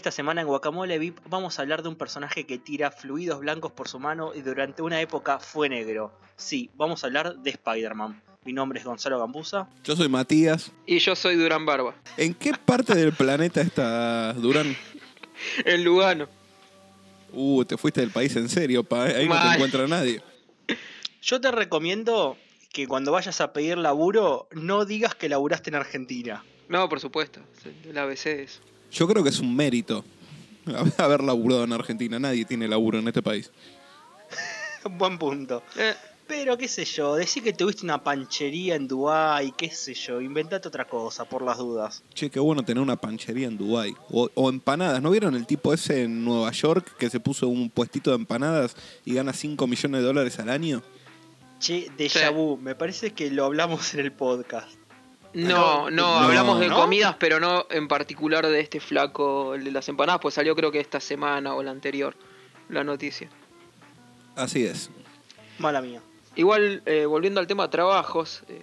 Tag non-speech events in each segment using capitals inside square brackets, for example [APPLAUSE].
Esta semana en Guacamole VIP vamos a hablar de un personaje que tira fluidos blancos por su mano y durante una época fue negro. Sí, vamos a hablar de Spider-Man. Mi nombre es Gonzalo Gambusa. Yo soy Matías. Y yo soy Durán Barba. ¿En qué parte del planeta está Durán? [LAUGHS] En Lugano. Uh, te fuiste del país en serio, pa. Ahí no te encuentra nadie. Yo te recomiendo que cuando vayas a pedir laburo no digas que laburaste en Argentina. No, por supuesto. El ABC eso. Yo creo que es un mérito [LAUGHS] haber laburado en Argentina. Nadie tiene laburo en este país. [LAUGHS] Buen punto. Eh, Pero qué sé yo, decir que tuviste una panchería en Dubái, qué sé yo, inventate otra cosa por las dudas. Che, qué bueno tener una panchería en Dubái. O, o empanadas. ¿No vieron el tipo ese en Nueva York que se puso un puestito de empanadas y gana 5 millones de dólares al año? Che, déjà Sí. vu, me parece que lo hablamos en el podcast. No, no, no, hablamos de ¿no? comidas, pero no en particular de este flaco, el de las empanadas, pues salió creo que esta semana o la anterior la noticia. Así es. Mala mía. Igual, eh, volviendo al tema trabajos, eh,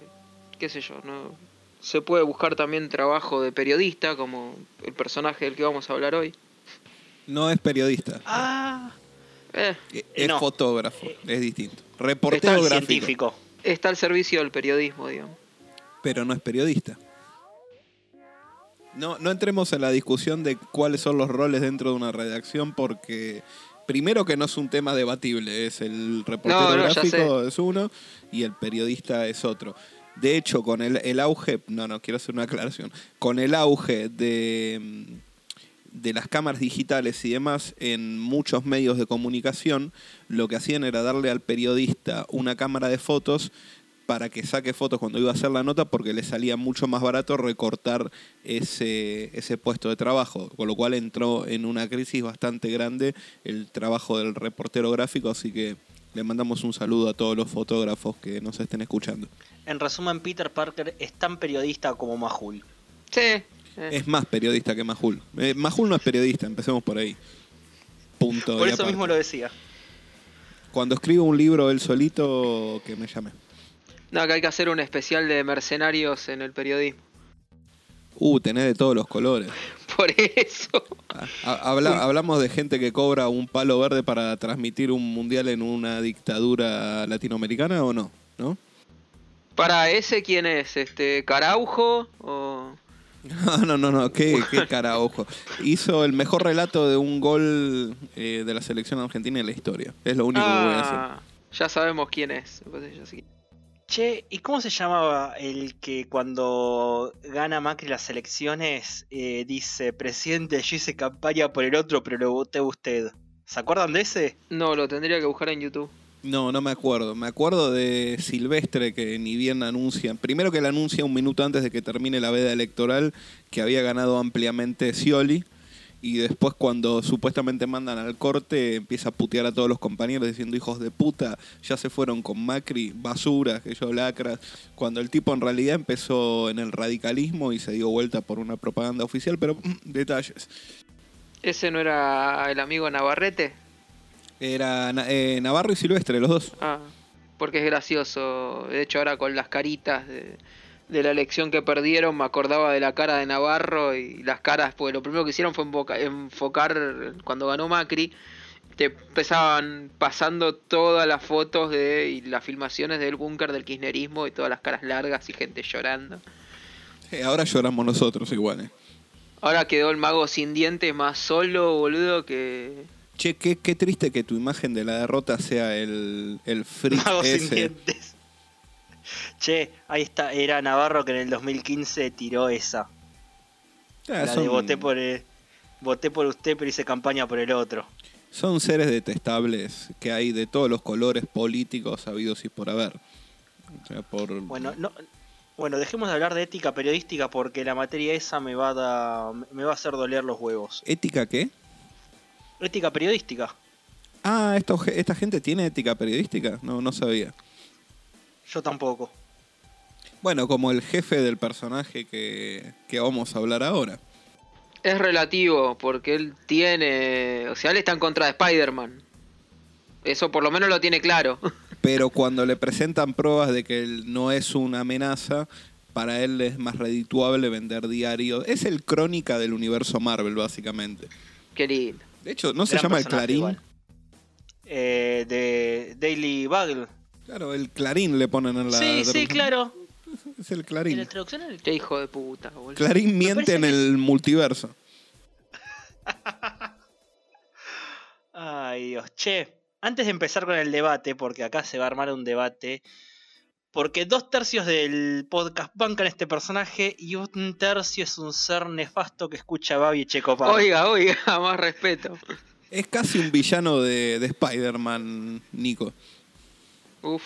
qué sé yo, no se puede buscar también trabajo de periodista, como el personaje del que vamos a hablar hoy. No es periodista. Ah, Eh, Es no. fotógrafo. Es distinto. está Reportero el gráfico. científico. está al servicio del periodismo, digamos. Pero no es periodista. No, no entremos en la discusión de cuáles son los roles dentro de una redacción porque primero que no es un tema debatible, es el reportero No, no, ya gráfico es uno y el periodista es otro. De hecho, con el, el auge, no, no, quiero hacer una aclaración, con el auge de, de las cámaras digitales y demás en muchos medios de comunicación, lo que hacían era darle al periodista una cámara de fotos para que saque fotos cuando iba a hacer la nota porque le salía mucho más barato recortar ese, ese puesto de trabajo, con lo cual entró en una crisis bastante grande el trabajo del reportero gráfico, así que le mandamos un saludo a todos los fotógrafos que nos estén escuchando. En resumen, Peter Parker es tan periodista como Mahul. Sí. eh, Es más periodista que Majul. Eh, Majul no es periodista, empecemos por ahí. Punto. Por eso aparte. mismo lo decía. Cuando escribo un libro él solito, que me llame. No, que hay que hacer un especial de mercenarios en el periodismo. Uh, tenés de todos los colores. [LAUGHS] Por eso. Ah, ha- habla- hablamos de gente que cobra un palo verde para transmitir un mundial en una dictadura latinoamericana o no, ¿no? Para ese, ¿quién es? Este, ¿Caraujo? ¿O.? [LAUGHS] No, no, no, no, qué, qué [LAUGHS] carajo. Hizo el mejor relato de un gol eh, de la selección argentina en la historia. Es lo único que voy a hacer. Ah, ya sabemos quién es. parece, ya quién. Che, ¿y cómo se llamaba el que cuando gana Macri las elecciones eh, dice, presidente, yo hice campaña por el otro, pero lo voté usted? ¿Se acuerdan de ese? No, lo tendría que buscar en YouTube. No, no me acuerdo. Me acuerdo de Silvestre que ni bien anuncia. Primero que le anuncia un minuto antes de que termine la veda electoral que había ganado ampliamente Scioli. Y después cuando supuestamente mandan al corte empieza a putear a todos los compañeros diciendo hijos de puta, ya se fueron con Macri, basura, que yo lacras. Cuando el tipo en realidad empezó en el radicalismo y se dio vuelta por una propaganda oficial, pero mm, detalles. ¿Ese no era el amigo Navarrete? Era eh, Navarro y Silvestre, los dos. Ah, porque es gracioso. De hecho, ahora con las caritas de, de la elección que perdieron, me acordaba de la cara de Navarro y las caras, porque lo primero que hicieron fue enfoca- enfocar cuando ganó Macri. Te empezaban pasando todas las fotos de y las filmaciones del búnker del kirchnerismo y todas las caras largas y gente llorando. Eh, ahora lloramos nosotros igual. eh. Ahora quedó el mago sin dientes más solo, boludo, que... Che, qué, qué triste que tu imagen de la derrota sea el, el Mago sin ese. dientes. Che, ahí está, era Navarro que en el 2015 tiró esa. Ah, la son, de voté por, el- voté por usted, pero hice campaña por el otro. son seres detestables que hay de todos los colores políticos habidos y por haber. O sea, por... Bueno, no, bueno, dejemos de hablar de ética periodística porque la materia esa me va a, da- me va a hacer doler los huevos. ¿Ética qué? Ética periodística. Ah, esto, ¿esta gente tiene ética periodística? No, no sabía. Yo tampoco. Bueno, como el jefe del personaje que, que vamos a hablar ahora. Es relativo, porque él tiene... O sea, él está en contra de Spider-Man. Eso por lo menos lo tiene claro. [LAUGHS] Pero cuando le presentan pruebas de que él no es una amenaza, para él es más redituable vender diarios. Es el crónica del universo Marvel, básicamente. Qué lindo. De hecho, ¿no se llama el Clarín? Eh, de Daily Bugle. Claro, el Clarín le ponen en la... Sí, sí, claro. [LAUGHS] Es el En Clarín. la traducción el- Qué hijo de puta, boludo. Clarín miente en que el multiverso. [LAUGHS] Ay, Dios. Che, antes de empezar con el debate, porque acá se va a armar un debate, porque dos tercios del podcast bancan este personaje y un tercio es un ser nefasto que escucha a Babi Checopar. Oiga, oiga, [LAUGHS] más respeto. Es casi un villano de, de Spider-Man, Nico. Uf,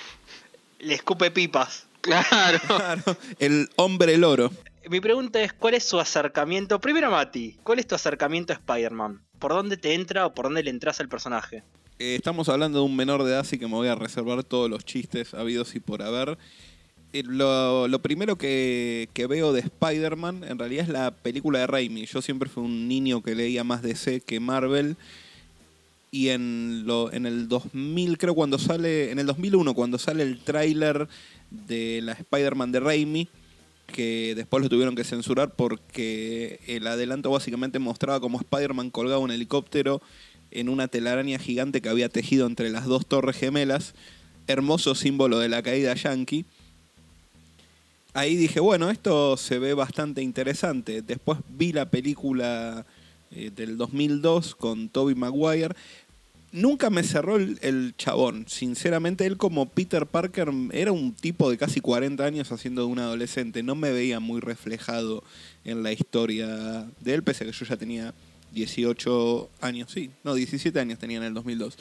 Le escupe pipas. Claro. [LAUGHS] Claro, el hombre loro. Mi pregunta es, ¿cuál es su acercamiento? Primero, Mati, ¿cuál es tu acercamiento a Spider-Man? ¿Por dónde te entra o por dónde le entras al personaje? Eh, estamos hablando de un menor de edad, así que me voy a reservar todos los chistes habidos y por haber. Eh, Lo, lo primero que, que veo de Spider-Man en realidad es la película de Raimi. Yo siempre fui un niño que leía más DC que Marvel. Y en, lo, en el 2000, creo cuando sale, en el 2001, cuando sale el tráiler de la Spider-Man de Raimi, que después lo tuvieron que censurar porque el adelanto básicamente mostraba como Spider-Man colgaba un helicóptero en una telaraña gigante que había tejido entre las dos torres gemelas, hermoso símbolo de la caída yankee. Ahí dije, bueno, esto se ve bastante interesante. Después vi la película eh, del 2002 con Toby Maguire. Nunca me cerró el, chabón. Sinceramente, él como Peter Parker era un tipo de casi 40 años haciendo de un adolescente. No me veía muy reflejado en la historia de él, pese a que yo ya tenía 18 años. Sí, no, 17 años tenía en el 2002.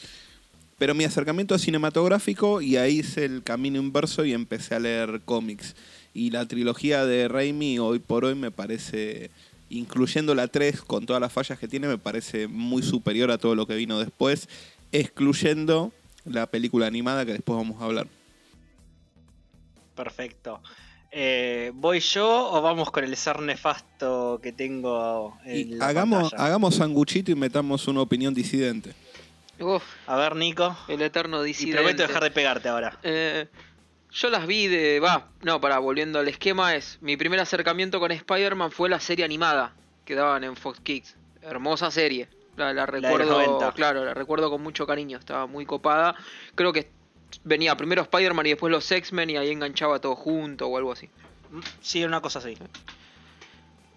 Pero mi acercamiento es cinematográfico y ahí hice el camino inverso y empecé a leer cómics. Y la trilogía de Raimi hoy por hoy me parece, incluyendo la 3 con todas las fallas que tiene, me parece muy superior a todo lo que vino después, excluyendo la película animada que después vamos a hablar. Perfecto. Eh, ¿Voy yo o vamos con el ser nefasto que tengo en Y la hagamos, pantalla? hagamos sanguchito y metamos una opinión disidente. Uf, A ver, Nico. el eterno Y disidente. prometo dejar de pegarte ahora. Eh, yo las vi de. Va, no, para, volviendo al esquema, es. Mi primer acercamiento con Spider-Man fue la serie animada que daban en Fox Kids. Hermosa serie. La, recuerdo. 90. claro, la recuerdo con mucho cariño. Estaba muy copada. Creo que venía primero Spider-Man y después los X-Men y ahí enganchaba todo junto o algo así. Sí, una cosa así.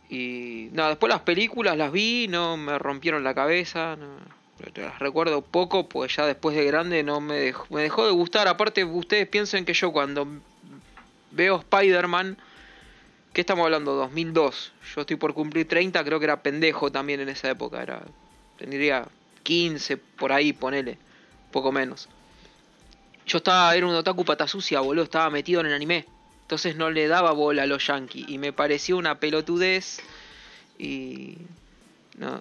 Y. No, después las películas las vi, no me rompieron la cabeza. No, las recuerdo poco, pues ya después de grande no me dejó, me dejó de gustar. Aparte, ustedes piensen que yo cuando veo Spider-Man, ¿qué estamos hablando? 2002. Yo estoy por cumplir 30, creo que era pendejo también en esa época. Era, tendría 15, por ahí, ponele, poco menos. Yo estaba, era un otaku pata sucia, boludo, estaba metido en el anime. Entonces no le daba bola a los yankees. Y me pareció una pelotudez. Y. No.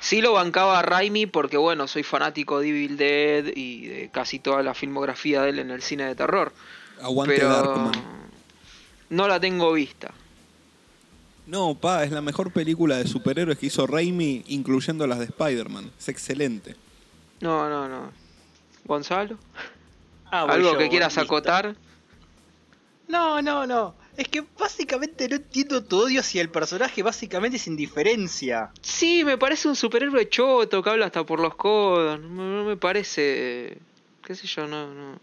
Sí lo bancaba a Raimi porque, bueno, soy fanático de Evil Dead y de casi toda la filmografía de él en el cine de terror. Aguante pero. Darkman. No la tengo vista. No, pa, es la mejor película de superhéroes que hizo Raimi, incluyendo las de Spider-Man. Es excelente. No, no, no. ¿Gonzalo? Ah, ¿Algo yo, que quieras listo. acotar? No, no, no. Es que básicamente no entiendo tu odio si el personaje básicamente es indiferencia. Sí, me parece un superhéroe choto que habla hasta por los codos. No, no me parece. ¿Qué sé yo? No, no.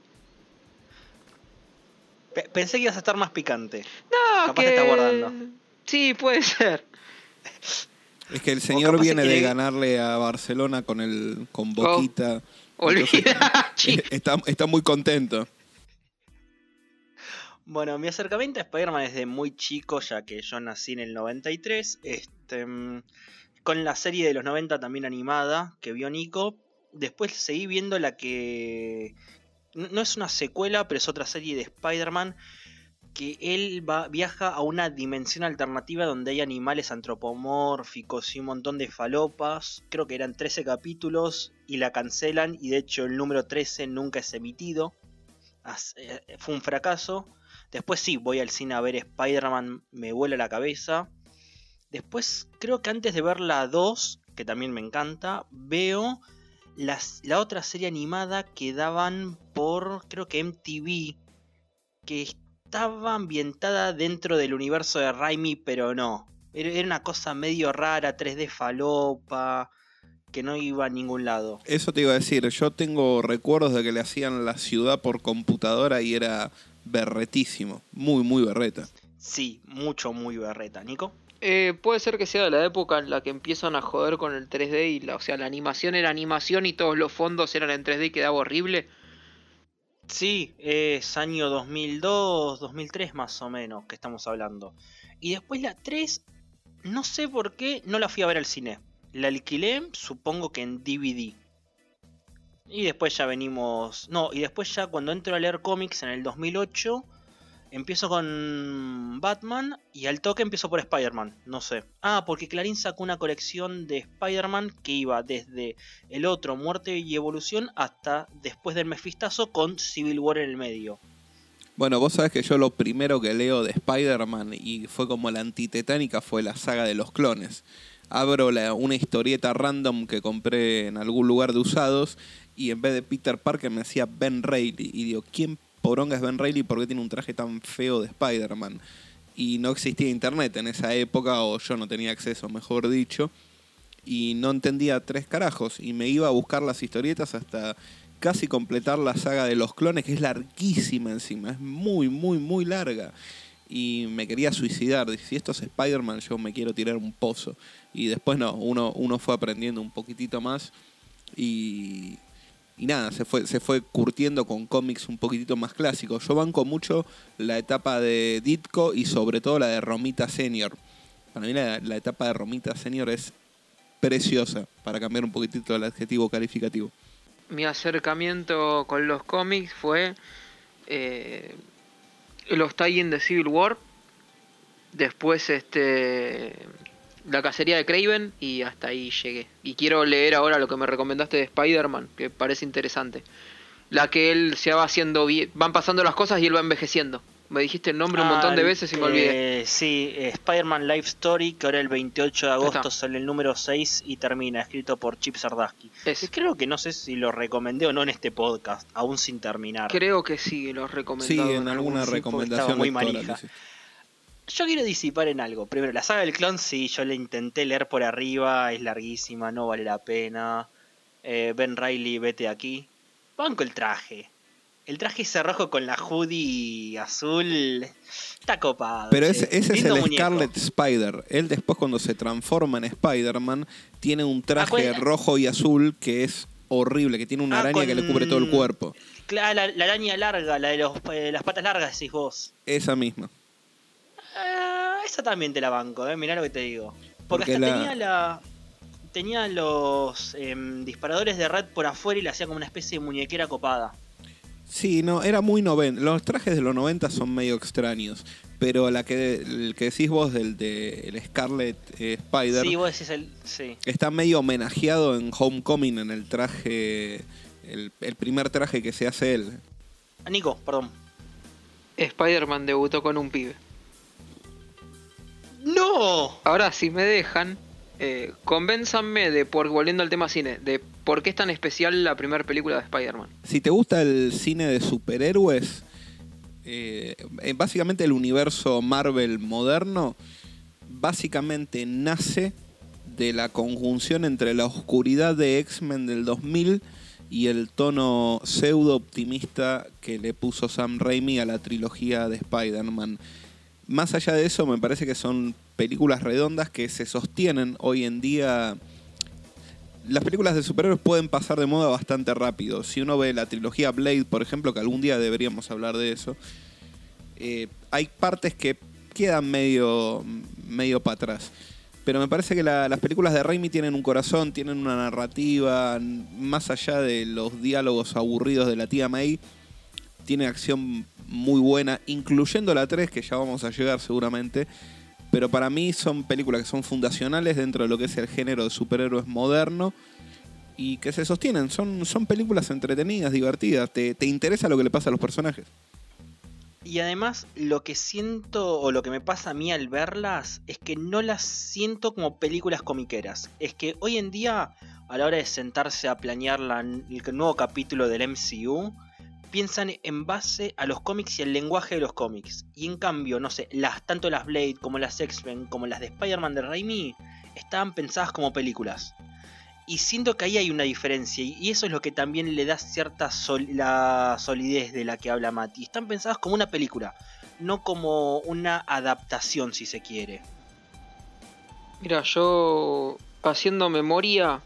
Pe- pensé que ibas a estar más picante. No, Capaz que... te está guardando. Sí, puede ser. Es que el señor viene de ganarle a Barcelona con el con Boquita. Entonces, [LAUGHS] Olvida, [LAUGHS] está, está muy contento. Bueno, mi acercamiento a Spider-Man es de muy chico, ya que yo nací en el 93. Este, con la serie de los 90 también animada, que vio Nico. Después seguí viendo la que... No es una secuela, pero es otra serie de Spider-Man. Que él va, viaja a una dimensión alternativa donde hay animales antropomórficos y un montón de falopas. Creo que eran 13 capítulos y la cancelan. Y de hecho el número 13 nunca es emitido. Eh, Fue un fracaso. Después sí, voy al cine a ver Spider-Man, me vuela la cabeza. Después, creo que antes de ver la 2, que también me encanta, veo la otra serie animada que daban por, creo que MTV, que es- estaba ambientada dentro del universo de Raimi, pero no. Era una cosa medio rara, 3D falopa, que no iba a ningún lado. Eso te iba a decir, yo tengo recuerdos de que le hacían la ciudad por computadora y era berretísimo, muy, muy berreta. Sí, mucho, muy berreta. Nico. Eh, puede ser que sea de la época en la que empiezan a joder con el 3D y la, o sea, la animación era animación y todos los fondos eran en 3D y quedaba horrible. Sí, es año 2002, 2003 más o menos que estamos hablando. Y después la 3, no sé por qué, no la fui a ver al cine. La alquilé, supongo que en DVD. Y después ya venimos... No, y después ya cuando entro a leer cómics en el 2008, empiezo con Batman y al toque empiezo por Spider-Man, no sé. Ah, porque Clarín sacó una colección de Spider-Man que iba desde el otro, Muerte y Evolución, hasta después del Mefistazo con Civil War en el medio. Bueno, vos sabés que yo lo primero que leo de Spider-Man y fue como la antitetánica fue la saga de los clones. Abro una historieta random que compré en algún lugar de usados y en vez de Peter Parker me decía Ben Reilly. Y digo, ¿quién poronga es Ben Reilly? ¿Por qué tiene un traje tan feo de Spider-Man? Y no existía internet en esa época, o yo no tenía acceso, mejor dicho. Y no entendía tres carajos. Y me iba a buscar las historietas hasta casi completar la saga de los clones, que es larguísima encima. Es muy, muy, muy larga. Y me quería suicidar. Si esto es Spider-Man, yo me quiero tirar un pozo. Y después no, uno, uno fue aprendiendo un poquitito más. Y, y nada, se fue, se fue curtiendo con cómics un poquitito más clásicos. Yo banco mucho la etapa de Ditko y sobre todo la de Romita Senior. Para mí la, etapa de Romita Senior es preciosa, para cambiar un poquitito el adjetivo calificativo. Mi acercamiento con los cómics fue eh, los tie de Civil War, después este la cacería de Craven y hasta ahí llegué. Y quiero leer ahora lo que me recomendaste de Spider-Man, que parece interesante. La que él se va haciendo bien, van pasando las cosas y él va envejeciendo. Me dijiste el nombre un montón de Ah, veces y me olvidé. eh, sí, eh, Spider-Man Life Story, que ahora el 28 de agosto está. sale el número 6 y termina, escrito por Chip Zdarsky. Ese. Creo que no sé si lo recomendé o no en este podcast, aún sin terminar. Creo que sí, lo recomendado. Sí, en alguna recomendación estaba muy lectora manija. Yo quiero disipar en algo. Primero, la saga del clon, sí, yo la intenté leer por arriba, es larguísima, no vale la pena. Eh, ben Riley, vete aquí. Banco el traje. El traje ese rojo con la hoodie azul. Está copado. Pero ese, ese es el muñeco. Scarlet Spider. Él después cuando se transforma en Spider-Man tiene un traje rojo y azul que es horrible, que tiene una Ah, araña que le cubre todo el cuerpo. Claro, la, la araña larga, la de los, eh, las patas largas, decís vos. Esa misma. Eh, esa también te la banco, eh. mirá lo que te digo. Porque, Porque hasta la- tenía la. Tenía los em, disparadores de red por afuera y le hacía como una especie de muñequera copada. Sí, no, era muy noventa. Los trajes de los 90 son medio extraños. Pero la que, el que decís vos del de el Scarlet eh, Spider Sí, vos decís el. Sí. está medio homenajeado en Homecoming en el traje. El, el primer traje que se hace él. Nico, perdón. Spider-Man debutó con un pibe. ¡No! Ahora, si me dejan, eh, convénzanme de, por, volviendo al tema cine, de por qué es tan especial la primera película de Spider-Man. Si te gusta el cine de superhéroes, eh, básicamente el universo Marvel moderno, básicamente nace de la conjunción entre la oscuridad de X-Men del 2000 y el tono pseudo optimista que le puso Sam Raimi a la trilogía de Spider-Man. Más allá de eso, me parece que son películas redondas que se sostienen hoy en día las películas de superhéroes pueden pasar de moda bastante rápido. Si uno ve la trilogía Blade, por ejemplo, que algún día deberíamos hablar de eso, eh, hay partes que quedan medio, medio para atrás. Pero me parece que la- las películas de Raimi tienen un corazón, tienen una narrativa, más allá de los diálogos aburridos de la tía May, tiene acción muy buena, incluyendo la 3, que ya vamos a llegar seguramente. Pero para mí son películas que son fundacionales dentro de lo que es el género de superhéroes moderno y que se sostienen. Son, son películas entretenidas, divertidas. Te, te interesa lo que le pasa a los personajes. Y además, lo que siento o lo que me pasa a mí al verlas es que no las siento como películas comiqueras. Es que hoy en día, a la hora de sentarse a planear la- el nuevo capítulo del MCU, piensan en base a los cómics y el lenguaje de los cómics. Y en cambio, no sé, las, tanto las Blade como las X-Men como las de Spider-Man de Raimi estaban pensadas como películas. Y siento que ahí hay una diferencia y eso es lo que también le da cierta la solidez de la que habla Mati. Están pensadas como una película, no como una adaptación si se quiere. Mira, yo haciendo memoria,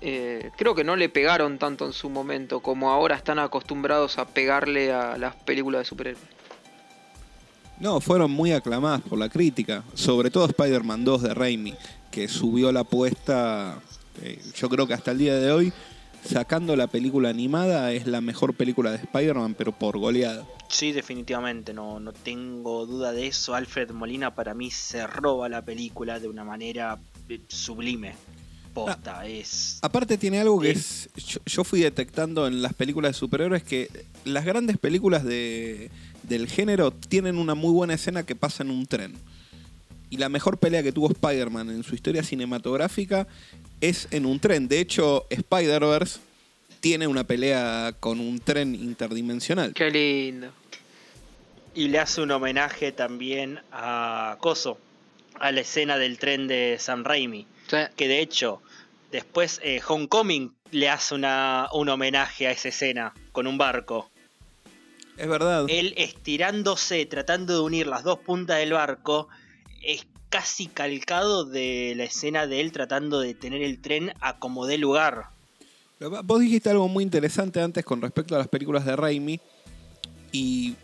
eh, creo que no le pegaron tanto en su momento como ahora están acostumbrados a pegarle a las películas de superhéroes. No, fueron muy aclamadas por la crítica, sobre todo Spider-Man 2 de Raimi, que subió la apuesta, eh, yo creo que hasta el día de hoy, sacando la película animada, es la mejor película de Spider-Man, pero por goleada. Sí, definitivamente, no, no tengo duda de eso. Alfred Molina para mí se roba la película de una manera eh, sublime. Posta, ah, es. Aparte tiene algo que es. Yo, fui detectando en las películas de superhéroes que las grandes películas de, del género tienen una muy buena escena que pasa en un tren. Y la mejor pelea que tuvo Spider-Man en su historia cinematográfica es en un tren. De hecho, Spider-Verse tiene una pelea con un tren interdimensional. Qué lindo. Y le hace un homenaje también a Coso, a la escena del tren de Sam Raimi. Que de hecho, después eh, Homecoming le hace una, un homenaje a esa escena con un barco. Es verdad. Él estirándose, tratando de unir las dos puntas del barco, es casi calcado de la escena de él tratando de tener el tren a como dé lugar. Vos dijiste algo muy interesante antes con respecto a las películas de Raimi. Y,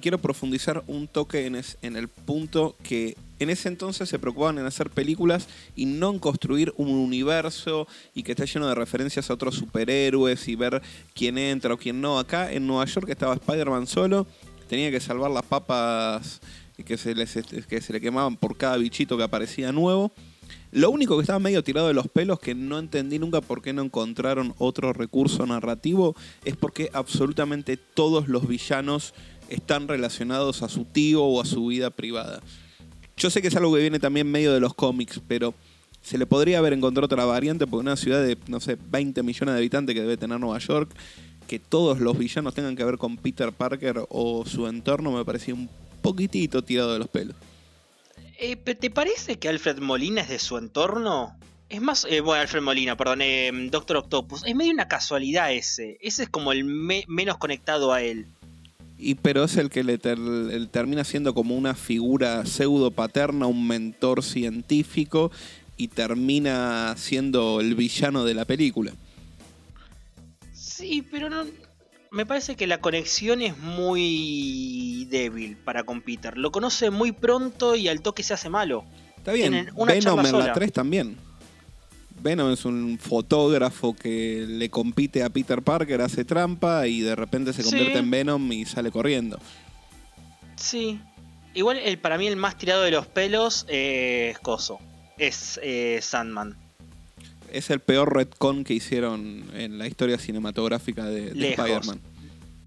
quiero profundizar un toque en, en, el punto que en ese entonces se preocupaban en hacer películas y no en construir un universo y que esté lleno de referencias a otros superhéroes y ver quién entra o quién no. Acá en Nueva York estaba Spider-Man solo, tenía que salvar las papas que se, les, que se le quemaban por cada bichito que aparecía nuevo. Lo único que estaba medio tirado de los pelos, que no entendí nunca por qué no encontraron otro recurso narrativo, es porque absolutamente todos los villanos están relacionados a su tío o a su vida privada. Yo sé que es algo que viene también medio de los cómics, pero se le podría haber encontrado otra variante porque una ciudad de, no sé, 20 millones de habitantes que debe tener Nueva York, que todos los villanos tengan que ver con Peter Parker o su entorno, me parecía un poquitito tirado de los pelos. Eh, ¿Te parece que Alfred Molina es de su entorno? Es más, eh, bueno, Alfred Molina, perdón, eh, Doctor Octopus. Es medio una casualidad ese. Ese es como el menos conectado a él. Y pero es el que le termina siendo como una figura pseudo paterna, un mentor científico y termina siendo el villano de la película. Sí, pero no, me parece que la conexión es muy débil para con Peter. Lo conoce muy pronto y al toque se hace malo. Está bien. Venom en la 3 también. Venom es un fotógrafo que le compite a Peter Parker, hace trampa y de repente se convierte en Venom y sale corriendo. Sí. Igual el, para mí el más tirado de los pelos es Coso. Es eh, Sandman es el peor retcon que hicieron en la historia cinematográfica de, Spider-Man.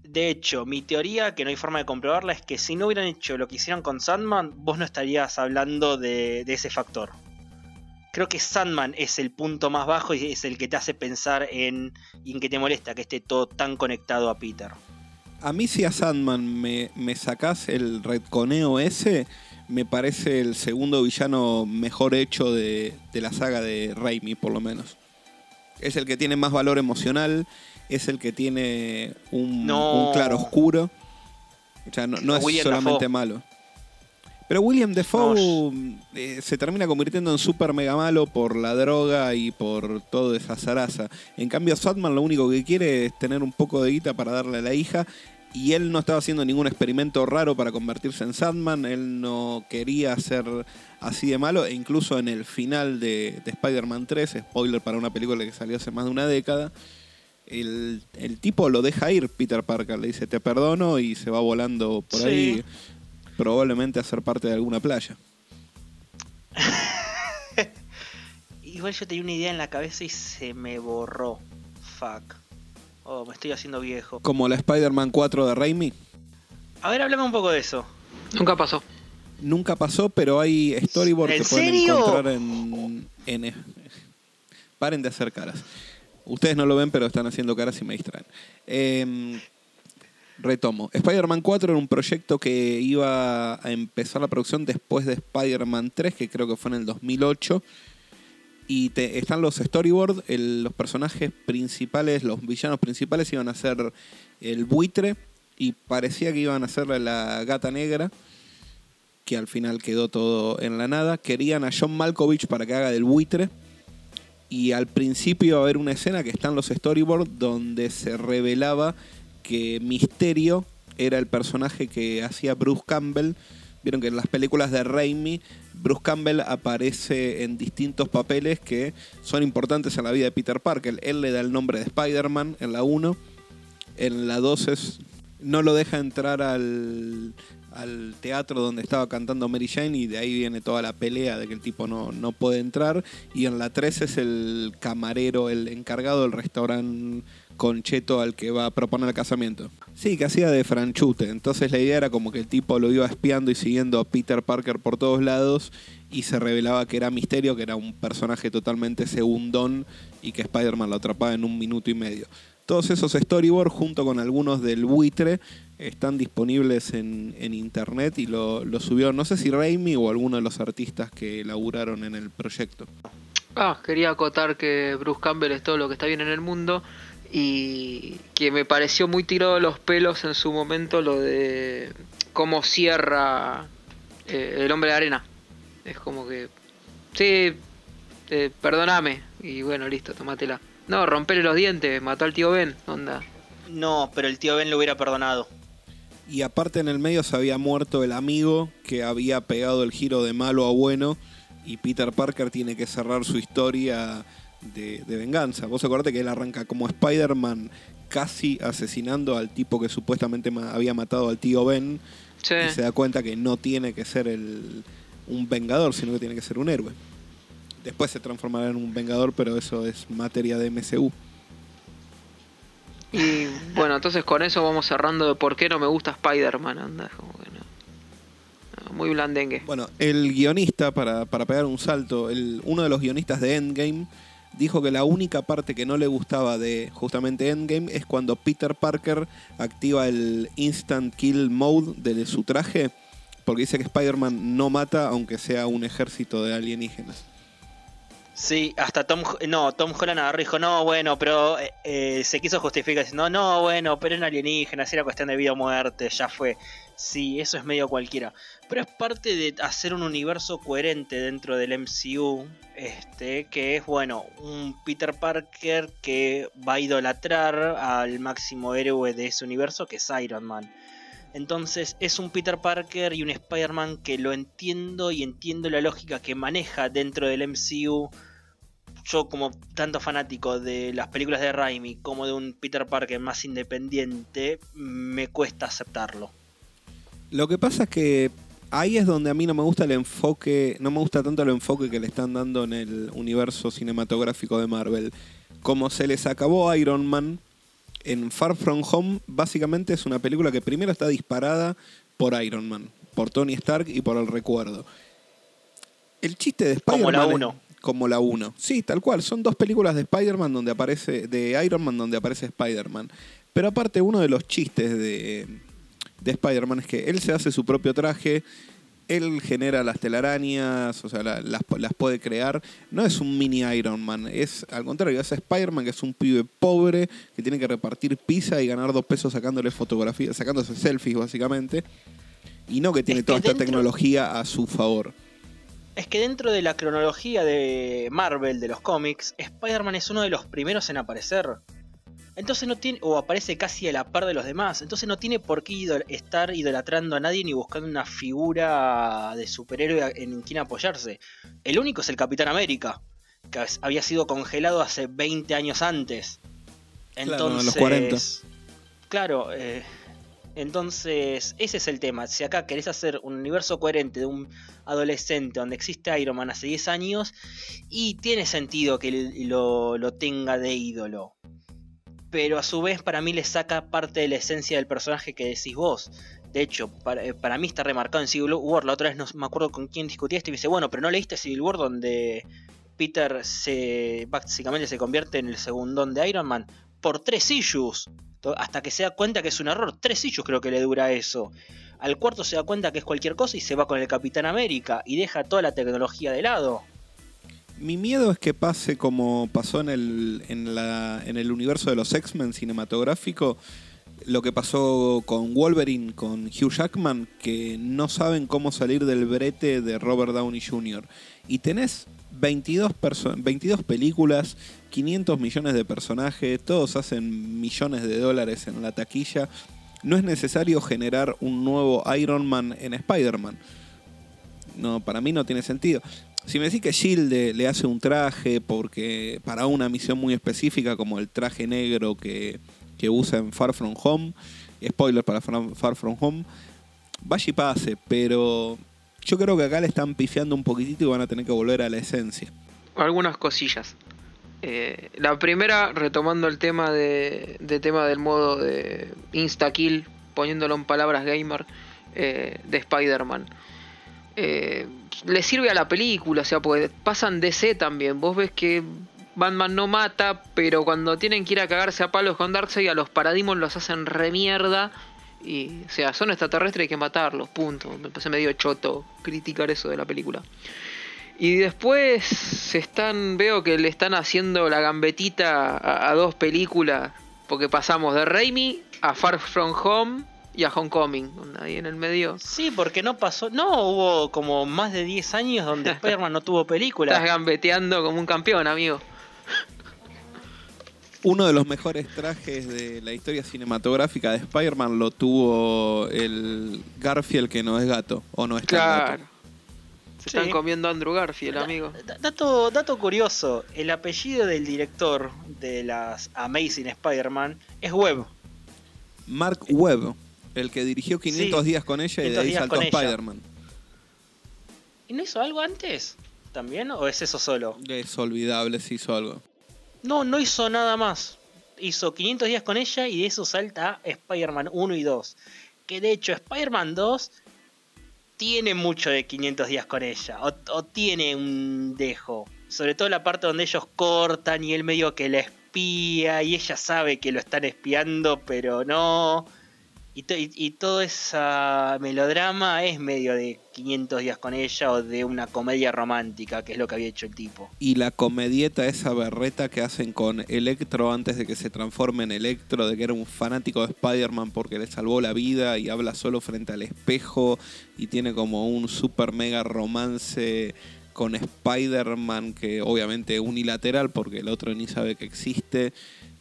De hecho, mi teoría, que no hay forma de comprobarla, es que si no hubieran hecho lo que hicieron con Sandman, vos no estarías hablando de, ese factor. Creo que Sandman es el punto más bajo y es el que te hace pensar en, y en que te molesta que esté todo tan conectado a Peter. A mí si a Sandman me, me sacás el retconeo ese, me parece el segundo villano mejor hecho de, la saga de Raimi, por lo menos. Es el que tiene más valor emocional, es el que tiene un, claro oscuro. O sea, no, es solamente malo. Pero William Defoe eh, se termina convirtiendo en súper mega malo por la droga y por toda esa zaraza. En cambio, Sandman lo único que quiere es tener un poco de guita para darle a la hija y él no estaba haciendo ningún experimento raro para convertirse en Sandman, él no quería ser así de malo, e incluso en el final de, Spider-Man 3, spoiler para una película que salió hace más de una década, el, tipo lo deja ir, Peter Parker, le dice te perdono y se va volando por ahí, probablemente a ser parte de alguna playa. [LAUGHS] Igual yo tenía una idea en la cabeza y se me borró. Fuck. Oh, me estoy haciendo viejo. Como la Spider-Man 4 de Raimi. A ver, háblame un poco de eso. Nunca pasó. Nunca pasó, pero hay storyboards que pueden encontrar en, en, Paren de hacer caras. Ustedes no lo ven, pero están haciendo caras y me distraen. Em, Retomo. Spider-Man 4 era un proyecto que iba a empezar la producción después de Spider-Man 3, que creo que fue en el 2008. Y están los storyboards, los personajes principales, los villanos principales iban a ser el buitre y parecía que iban a ser la gata negra, que al final quedó todo en la nada. Querían a John Malkovich para que haga del buitre. Y al principio iba a haber una escena que está en los storyboards donde se revelaba que Misterio era el personaje que hacía Bruce Campbell. Vieron que en las películas de Raimi, Bruce Campbell aparece en distintos papeles que son importantes en la vida de Peter Parker. Él le da el nombre de Spider-Man en la 1. En la 2 es, no lo deja entrar al, teatro donde estaba cantando Mary Jane y de ahí viene toda la pelea de que el tipo no, no puede entrar. Y en la 3 es el camarero, el encargado del restaurante Concheto al que va a proponer el casamiento. Sí, que hacía de franchute. Entonces la idea era como que el tipo lo iba espiando y siguiendo a Peter Parker por todos lados y se revelaba que era Misterio, que era un personaje totalmente segundón y que Spider-Man lo atrapaba en un minuto y medio. Todos esos storyboards junto con algunos del buitre están disponibles en, en internet y lo, lo subió, no sé si Raimi o alguno de los artistas que laburaron en el proyecto. Ah, quería acotar que Bruce Campbell es todo lo que está bien en el mundo y que me pareció muy tirado de los pelos en su momento lo de cómo cierra eh, el hombre de arena. Es como que, sí, eh, perdóname y bueno, listo, tomátela. No, romperle los dientes, mató al tío Ben, onda. No, pero el tío Ben lo hubiera perdonado. Y aparte en el medio se había muerto el amigo que había pegado el giro de malo a bueno y Peter Parker tiene que cerrar su historia de, de venganza. Vos acordate que él arranca como Spider-Man casi asesinando al tipo que supuestamente ma- había matado al tío Ben Sí. y se da cuenta que no tiene que ser el, un vengador, sino que tiene que ser un héroe. Después se transformará en un vengador, pero eso es materia de MCU. Y bueno, entonces con eso vamos cerrando de por qué no me gusta Spider-Man, anda, como que no. No, Muy blandengue. Bueno, el guionista, para, para pegar un salto, el, uno de los guionistas de Endgame dijo que la única parte que no le gustaba de justamente Endgame es cuando Peter Parker activa el Instant Kill Mode de su traje, porque dice que Spider-Man no mata aunque sea un ejército de alienígenas. Sí, hasta Tom, no, Tom Holland agarró dijo, no, bueno, pero eh, eh, se quiso justificar diciendo, no, bueno, pero en alienígenas, era cuestión de vida o muerte, ya fue. Sí, eso es medio cualquiera. Pero es parte de hacer un universo coherente dentro del MCU, este, que es, bueno, un Peter Parker que va a idolatrar al máximo héroe de ese universo, que es Iron Man. Entonces es un Peter Parker y un Spider-Man que lo entiendo y entiendo la lógica que maneja dentro del MCU. Yo como tanto fanático de las películas de Raimi como de un Peter Parker más independiente, me cuesta aceptarlo. Lo que pasa es que ahí es donde a mí no me gusta el enfoque, no me gusta tanto el enfoque que le están dando en el universo cinematográfico de Marvel. Como se les acabó Iron Man, en Far From Home básicamente es una película que primero está disparada por Iron Man, por Tony Stark y por el recuerdo. El chiste de Spider-Man Como la es- uno. Como la 1. Sí, tal cual. Son dos películas de Spider-Man donde aparece. de Iron Man donde aparece Spider-Man. Pero aparte, uno de los chistes de, de Spider-Man es que él se hace su propio traje. Él genera las telarañas, o sea, la- las, las puede crear. No es un mini Iron Man, es al contrario, es Spider-Man que es un pibe pobre que tiene que repartir pizza y ganar dos pesos sacándole fotografías, sacándose selfies básicamente. Y no que tiene Es que toda esta tecnología a su favor. Es que dentro de la cronología de Marvel, de los cómics, Spider-Man es uno de los primeros en aparecer. Entonces no tiene, o aparece casi a la par de los demás. Entonces no tiene por qué idol- estar idolatrando a nadie ni buscando una figura de superhéroe en quien apoyarse. El único es el Capitán América, que había sido congelado hace 20 años antes. Claro, Entonces, a los 40. Claro, eh, entonces ese es el tema. Si acá querés hacer un universo coherente de un adolescente donde existe Iron Man hace 10 años y tiene sentido que lo, lo tenga de ídolo. Pero a su vez para mí le saca parte de la esencia del personaje que decís vos. De hecho, para, eh, para mí está remarcado en Civil War. La otra vez no me acuerdo con quién discutí esto y me dice, bueno, pero no leíste Civil War donde Peter se básicamente se convierte en el segundón de Iron Man. por tres issues. Hasta que se da cuenta que es un error. Tres issues creo que le dura eso. Al cuarto se da cuenta que es cualquier cosa y se va con el Capitán América y deja toda la tecnología de lado. Mi miedo es que pase como pasó en el, en la, en el universo de los X-Men cinematográfico, lo que pasó con Wolverine, con Hugh Jackman, que no saben cómo salir del brete de Robert Downey Jr. Y tenés 22, 22 películas, 500 millones de personajes, todos hacen millones de dólares en la taquilla. No es necesario generar un nuevo Iron Man en Spider-Man. No, para mí no tiene sentido. Si me decís que Shield le hace un traje porque para una misión muy específica como el traje negro que, que usa en Far From Home, spoiler para Far From Home, vaya y pase, pero yo creo que acá le están pifiando un poquitito y van a tener que volver a la esencia. Algunas cosillas. Eh, la primera, retomando el tema de, tema del modo de insta-kill, poniéndolo en palabras gamer, eh, de Spider-Man. Eh, le sirve a la película, o sea, porque pasan DC también. Vos ves que Batman no mata, pero cuando tienen que ir a cagarse a palos con Darkseid, a los paradigmas los hacen remierda. Y, o sea, son extraterrestres, hay que matarlos, punto. Me parece medio choto criticar eso de la película. Y después están, veo que le están haciendo la gambetita a, dos películas, porque pasamos de Raimi a Far From Home y a Homecoming, ahí en el medio. Sí, porque no pasó, no, hubo como más de 10 años donde [LAUGHS] Spider-Man no tuvo película. Estás gambeteando como un campeón, amigo. Uno de los mejores trajes de la historia cinematográfica de Spider-Man lo tuvo el Garfield que no es gato, o no es claro. Se están comiendo Andrew Garfield, amigo. Dato, dato curioso, el apellido del director de las Amazing Spider-Man es Webb. Mark Webb, el que dirigió 500 días con ella y de ahí saltó Spider-Man. ¿Y no hizo algo antes? ¿También? ¿O es eso solo? Es olvidable si hizo algo. No, no hizo nada más. Hizo 500 días con ella y de eso salta Spider-Man 1 y 2. Que de hecho Spider-Man 2 tiene mucho de 500 días con ella, o, tiene un dejo. Sobre todo la parte donde ellos cortan y él medio que la espía y ella sabe que lo están espiando, pero no. Y, todo ese melodrama es medio de 500 días con ella o de una comedia romántica, que es lo que había hecho el tipo. Y la comedieta, esa berreta que hacen con Electro antes de que se transforme en Electro, de que era un fanático de Spider-Man porque le salvó la vida y habla solo frente al espejo y tiene como un super mega romance con Spider-Man que obviamente unilateral porque el otro ni sabe que existe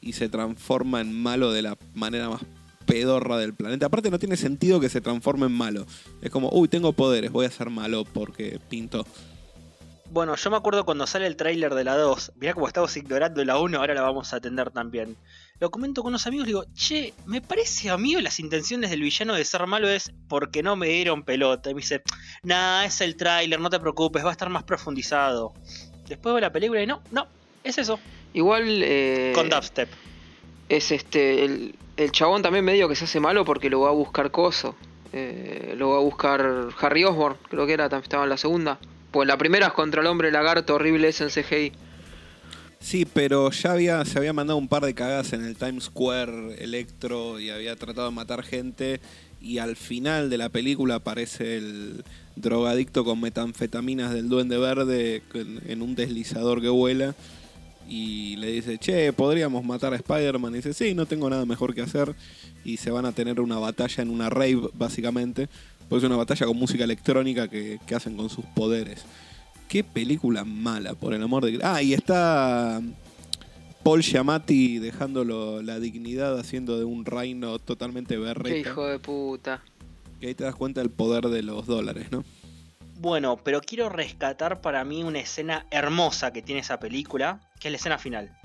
y se transforma en malo de la manera más pedorra del planeta. Aparte no tiene sentido que se transforme en malo. Es como, uy, tengo poderes, voy a ser malo porque pinto. Bueno, yo me acuerdo cuando sale el tráiler de la 2, mirá como estamos ignorando la 1, ahora la vamos a atender también. Lo comento con unos amigos y digo, che, me parece a mí las intenciones del villano de ser malo es porque no me dieron pelota. Y me dice, nah, es el tráiler, no te preocupes, va a estar más profundizado. Después veo la película y no, no, es eso. Igual... Eh, con dubstep. Es este, el, el chabón también medio que se hace malo porque lo va a buscar Coso. Eh, lo va a buscar Harry Osborn, creo que era, estaba en la segunda. Pues la primera es contra el hombre lagarto, horrible es en CGI. Sí, pero ya había, se había mandado un par de cagadas en el Times Square Electro y había tratado de matar gente. Y al final de la película aparece el drogadicto con metanfetaminas del Duende Verde en un deslizador que vuela y le dice, che, podríamos matar a Spider-Man. Y dice, sí, no tengo nada mejor que hacer. Y se van a tener una batalla en una rave, básicamente. Pues es una batalla con música electrónica que, hacen con sus poderes. Qué película mala, por el amor de... Ah, y está Paul Giamatti dejándolo la dignidad haciendo de un reino totalmente berreta. Qué hijo de puta. Y ahí te das cuenta del poder de los dólares, ¿no? Bueno, pero quiero rescatar para mí una escena hermosa que tiene esa película, que es la escena final.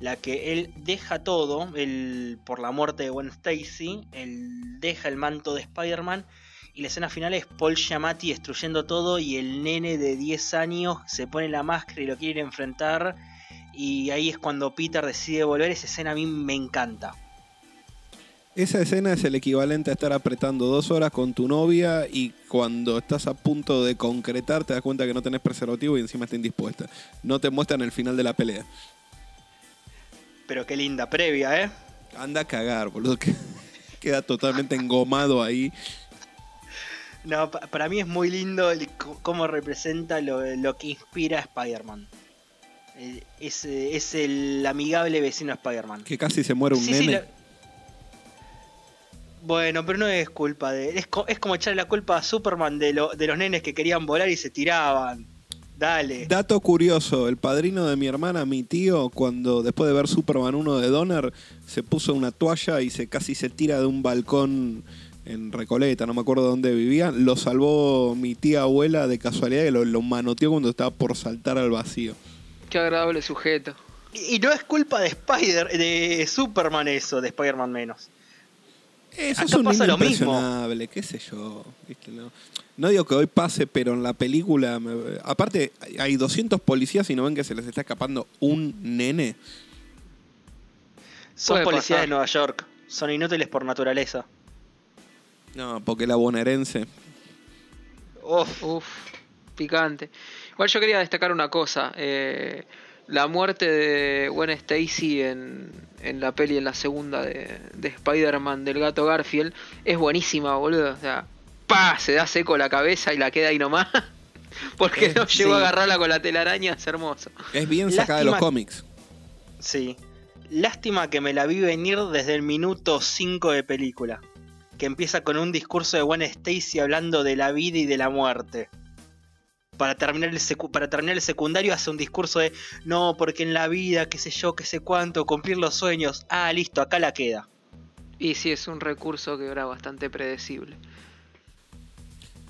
La que él deja todo, él, por la muerte de Gwen Stacy, él deja el manto de Spider-Man y la escena final es Paul Giamatti destruyendo todo y el nene de 10 años se pone la máscara y lo quiere enfrentar y ahí es cuando Peter decide volver, esa escena a mí me encanta. Esa escena es el equivalente a estar apretando dos horas con tu novia y cuando estás a punto de concretar te das cuenta que no tenés preservativo y encima está indispuesta. No te muestran el final de la pelea. Pero qué linda previa, ¿eh? Anda a cagar, boludo. que [LAUGHS] Queda totalmente engomado ahí. No, pa- para mí es muy lindo el cómo representa lo, lo que inspira a Spider-Man. Eh, Es, eh, es el amigable vecino de Spider-Man. Que casi se muere un Sí. Bueno, pero no es culpa de. Es, co- es como echarle la culpa a Superman de, lo- de los nenes que querían volar y se tiraban. Dale. Dato curioso, el padrino de mi hermana, mi tío, cuando después de ver Superman 1 de Donner, se puso una toalla y se casi se tira de un balcón en Recoleta, no me acuerdo dónde vivía, lo salvó mi tía abuela de casualidad y lo, lo manoteó cuando estaba por saltar al vacío. Qué agradable sujeto. Y, y no es culpa de Spider, de Superman eso, de Spider-Man menos. Eso Acá es un pasa lo mismo. impresionable, qué sé yo. ¿viste? No, no digo que hoy pase, pero en la película, me- aparte hay 200 policías y no ven que se les está escapando un nene. Son Puede policías pasar. de Nueva York. Son inútiles por naturaleza. No, porque la bonaerense. Uf. Uf, picante. Igual yo quería destacar una cosa. eh, la muerte de Gwen Stacy en, en la peli, en la segunda de, de Spider-Man del gato Garfield, es buenísima, boludo. O sea, pa, se da seco la cabeza y la queda ahí nomás. [LAUGHS] Porque no sí. llegó a agarrarla con la telaraña, es hermoso. Es bien sacada de los Lástima- cómics. Sí. Lástima que me la vi venir desde el minuto 5 de película. Que empieza con un discurso de Gwen Stacy hablando de la vida y de la muerte. Para terminar, el secu- para terminar el secundario hace un discurso de no, porque en la vida, qué sé yo, qué sé cuánto, cumplir los sueños. Ah, listo, acá la queda. Y sí, es un recurso que era bastante predecible.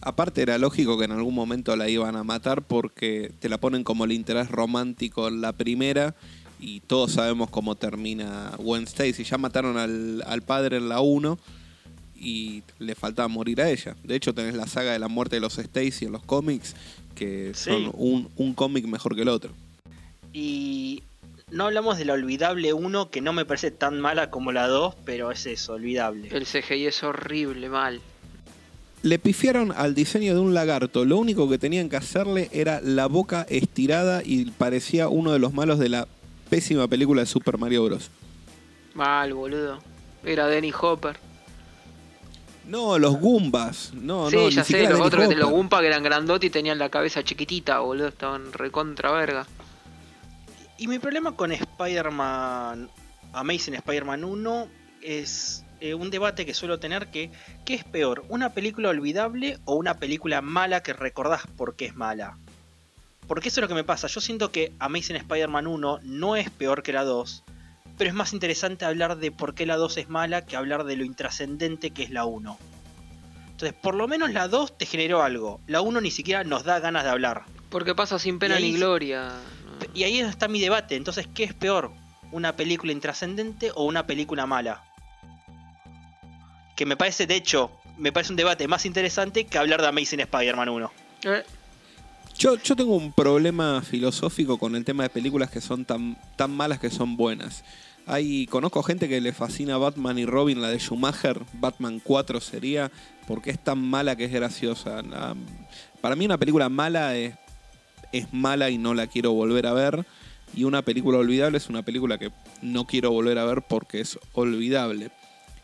Aparte era lógico que en algún momento la iban a matar porque te la ponen como el interés romántico en la primera y todos sabemos cómo termina Gwen Stacy. Ya mataron al, al padre en la 1 y le faltaba morir a ella. De hecho tenés la saga de la muerte de los Stacy en los cómics que Sí. son un, un cómic mejor que el otro. Y no hablamos de la olvidable 1, que no me parece tan mala como la 2, pero es eso, olvidable. El CGI es horrible, mal. Le pifiaron al diseño de un lagarto. Lo único que tenían que hacerle era la boca estirada y parecía uno de los malos de la pésima película de Super Mario Bros. Mal, boludo. Era Denny Hopper. No, los Goombas. No, sí, no, ya ni sé, los otros los. Gumpa que eran grandotes y tenían la cabeza chiquitita, boludo. Estaban recontra verga. Y mi problema con Spider-Man, Amazing Spider-Man 1, es eh, un debate que suelo tener que, ¿qué es peor? ¿Una película olvidable o una película mala que recordás porque es mala? Porque eso es lo que me pasa. Yo siento que Amazing Spider-Man 1 no es peor que la 2, pero es más interesante hablar de por qué la 2 es mala que hablar de lo intrascendente que es la 1. Entonces, por lo menos la 2 te generó algo. La 1 ni siquiera nos da ganas de hablar. Porque pasa sin pena ahí ni gloria. Y ahí está mi debate. Entonces, ¿qué es peor? ¿Una película intrascendente o una película mala? Que me parece, de hecho, me parece un debate más interesante que hablar de Amazing Spider-Man 1. Eh, Yo, yo tengo un problema filosófico con el tema de películas que son tan, tan malas que son buenas. Hay, conozco gente que le fascina Batman y Robin, la de Schumacher, Batman 4 sería, porque es tan mala que es graciosa. Para mí una película mala es, es mala y no la quiero volver a ver. Y una película olvidable es una película que no quiero volver a ver porque es olvidable.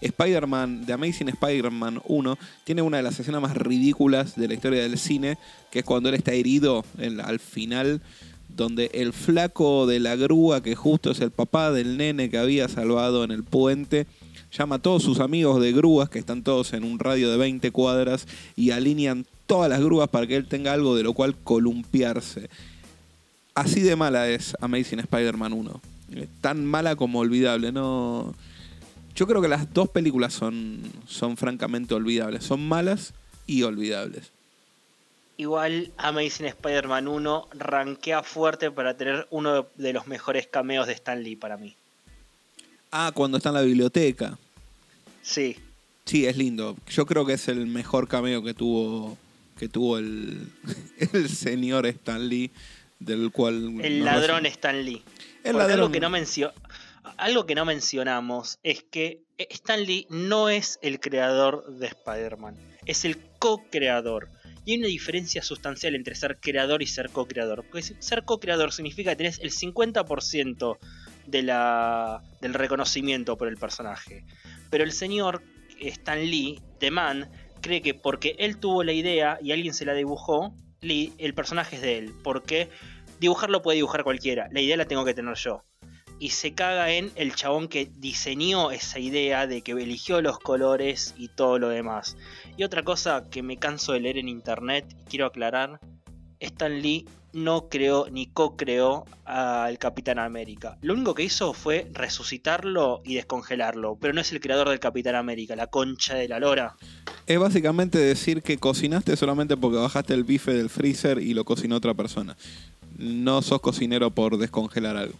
Spider-Man, The Amazing Spider-Man 1, tiene una de las escenas más ridículas de la historia del cine, que es cuando él está herido al final, donde el flaco de la grúa, que justo es el papá del nene que había salvado en el puente, llama a todos sus amigos de grúas, que están todos en un radio de 20 cuadras, y alinean todas las grúas para que él tenga algo de lo cual columpiarse. Así de mala es Amazing Spider-Man 1. Eh, Tan mala como olvidable. No. Yo creo que las dos películas son, son francamente olvidables. Son malas y olvidables. Igual Amazing Spider-Man 1 rankea fuerte para tener uno de los mejores cameos de Stan Lee para mí. Ah, cuando está en la biblioteca. Sí, Sí, es lindo. Yo creo que es el mejor cameo que tuvo que tuvo el, [LAUGHS] el señor Stan Lee, del cual... el no ladrón Stan Lee. El Porque ladrón. Algo que, no mencio- algo que no mencionamos es que Stan Lee no es el creador de Spider-Man, es el co-creador. Y hay una diferencia sustancial entre ser creador y ser co-creador. Porque ser co-creador significa que tenés el 50% de la, del reconocimiento por el personaje. Pero el señor Stan Lee, The Man, cree que porque él tuvo la idea y alguien se la dibujó, Lee, el personaje es de él. Porque dibujarlo puede dibujar cualquiera, la idea la tengo que tener yo. Y se caga en el chabón que diseñó esa idea de que eligió los colores y todo lo demás. Y otra cosa que me canso de leer en internet y quiero aclarar, Stan Lee no creó ni co-creó al Capitán América. Lo único que hizo fue resucitarlo y descongelarlo, pero no es el creador del Capitán América, la concha de la lora. Es básicamente decir que cocinaste solamente porque bajaste el bife del freezer y lo cocinó otra persona. No sos cocinero por descongelar algo.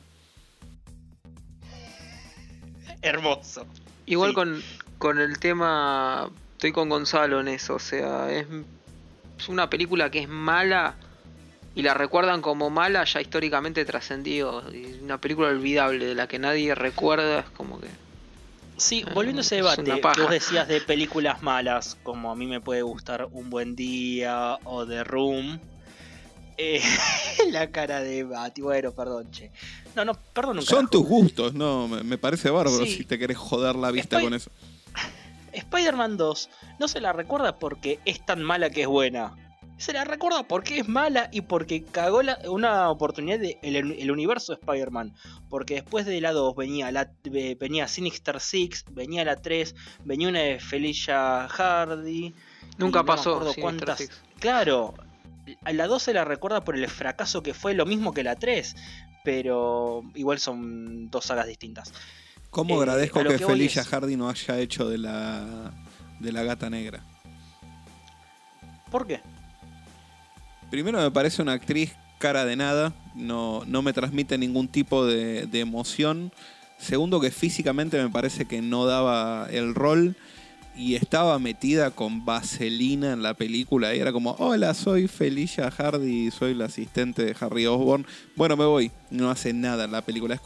[LAUGHS] Hermoso. Igual Sí. con, con el tema, estoy con Gonzalo en eso, o sea, es, es una película que es mala y la recuerdan como mala ya históricamente trascendido. y Una película olvidable de la que nadie recuerda, es como que... Sí, Ah, volviendo a ese es debate, que vos decías de películas malas, como a mí me puede gustar Un Buen Día o The Room. Eh, [LAUGHS] la cara de Bati, bueno, perdón, che. No, no, perdón nunca. Son tus gustos, no, me, me parece bárbaro Sí. si te querés joder la vista con eso. [LAUGHS] Spider-Man 2 no se la recuerda porque es tan mala que es buena. Se la recuerda porque es mala y porque cagó la- una oportunidad del el universo de Spider-Man. Porque después de la 2 venía, la, ve- venía Sinister Six, venía la 3, venía una de Felicia Hardy. Nunca no pasó. cuántas-. Claro, a la 2 se la recuerda por el fracaso que fue, lo mismo que la 3. Pero igual son dos sagas distintas. ¿Cómo Eh, agradezco que, Felicia es- Hardy no haya hecho de la, de la gata negra? ¿Por qué? Primero me parece una actriz cara de nada, no, no me transmite ningún tipo de, de emoción. Segundo que físicamente me parece que no daba el rol y estaba metida con vaselina en la película y era como, hola, soy Felicia Hardy, soy la asistente de Harry Osborn. Bueno, me voy, no hace nada en la película.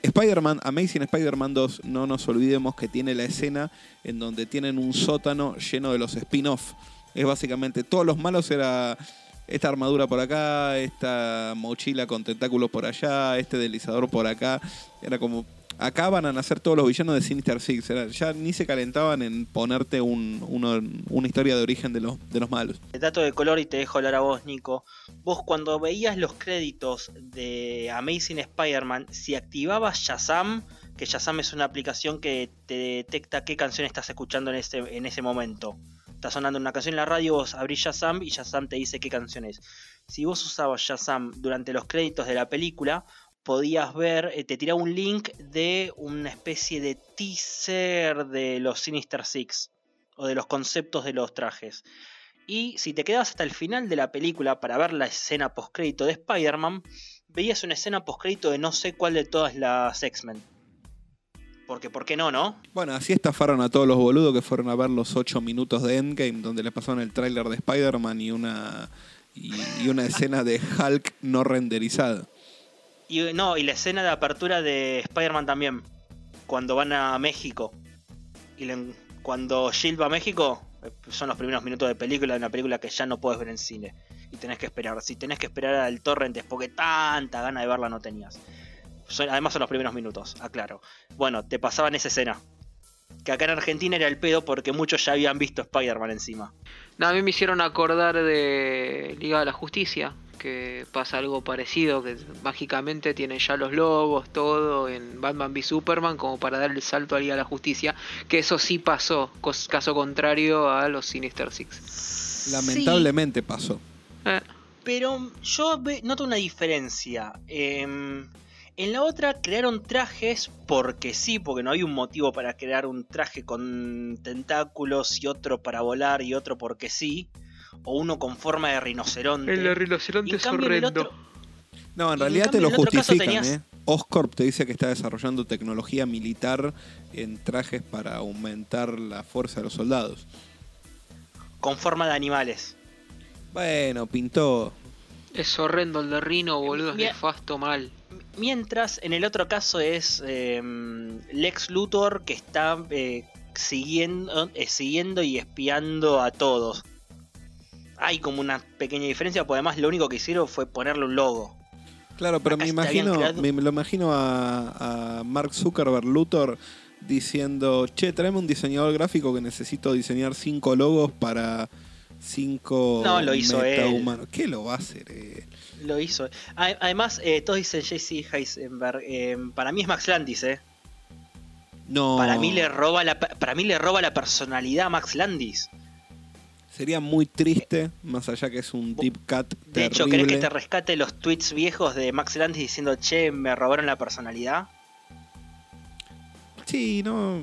Spider-Man, Amazing Spider-Man 2, no nos olvidemos que tiene la escena en donde tienen un sótano lleno de los spin-off. Es básicamente, todos los malos era esta armadura por acá, esta mochila con tentáculos por allá, este deslizador por acá. Era como, acá van a nacer todos los villanos de Sinister Six. Ya ni se calentaban en ponerte un- uno- una historia de origen de los, de los malos. dato de color y te dejo hablar a vos, Nico. Vos cuando veías los créditos de Amazing Spider-Man, si activabas Shazam, que Shazam es una aplicación que te detecta qué canción estás escuchando en ese, en ese momento. Está sonando una canción en la radio, vos abrís Shazam y Shazam te dice qué canción es. Si vos usabas Shazam durante los créditos de la película, podías ver, eh, te tiraba un link de una especie de teaser de los Sinister Six o de los conceptos de los trajes. Y si te quedabas hasta el final de la película para ver la escena postcrédito de Spider-Man, veías una escena postcrédito de no sé cuál de todas las X-Men. Porque, ¿por qué no, no? Bueno, así estafaron a todos los boludos que fueron a ver los 8 minutos de Endgame, donde les pasaron el tráiler de Spider-Man y una, y, y una escena de Hulk no renderizada. Y no, y la escena de apertura de Spider-Man también. Cuando van a México. Y le- cuando Shield va a México, eh, son los primeros minutos de película, de una película que ya no puedes ver en cine. Y tenés que esperar. Si tenés que esperar al torrent es porque tanta gana de verla no tenías. Son- además son los primeros minutos, aclaro. Bueno, te pasaban esa escena. Que acá en Argentina era el pedo porque muchos ya habían visto Spider-Man encima. No, a mí me hicieron acordar de Liga de la Justicia, que pasa algo parecido, que mágicamente tienen ya los logos, todo en Batman v Superman, como para dar el salto a la Justicia, que eso sí pasó, caso contrario a los Sinister Six. Lamentablemente pasó. Eh, Pero yo noto una diferencia. Em, en la otra crearon trajes porque sí, porque no hay un motivo para crear un traje con tentáculos y otro para volar y otro porque sí. O uno con forma de rinoceronte. el Y rinoceronte en es cambio en el horrendo. otro- No, en realidad te lo justifican, tenías- ¿eh? Oscorp te dice que está desarrollando tecnología militar en trajes para aumentar la fuerza de los soldados. con forma de animales. Bueno, pintó. Es horrendo el de Rino, boludo, es nefasto mal. Mientras en el otro caso es em, Lex Luthor que está eh, siguiendo, eh, siguiendo y espiando a todos. Hay como una pequeña diferencia, porque además lo único que hicieron fue ponerle un logo. Claro, pero Acá me imagino, me, lo imagino a, a Mark Zuckerberg Luthor diciendo, che, tráeme un diseñador gráfico que necesito diseñar cinco logos para cinco No, lo hizo él. metahumanos". ¿Qué lo va a hacer él? Lo hizo. Además, eh, todos dicen Jesse Heisenberg. eh, para mí es Max Landis, ¿eh? No. Para mí le roba la para mí le roba la personalidad a Max Landis. Sería muy triste, más allá que es un deep cut De terrible. hecho, ¿querés que te rescate los tweets viejos de Max Landis diciendo, che, me robaron la personalidad? Sí, no.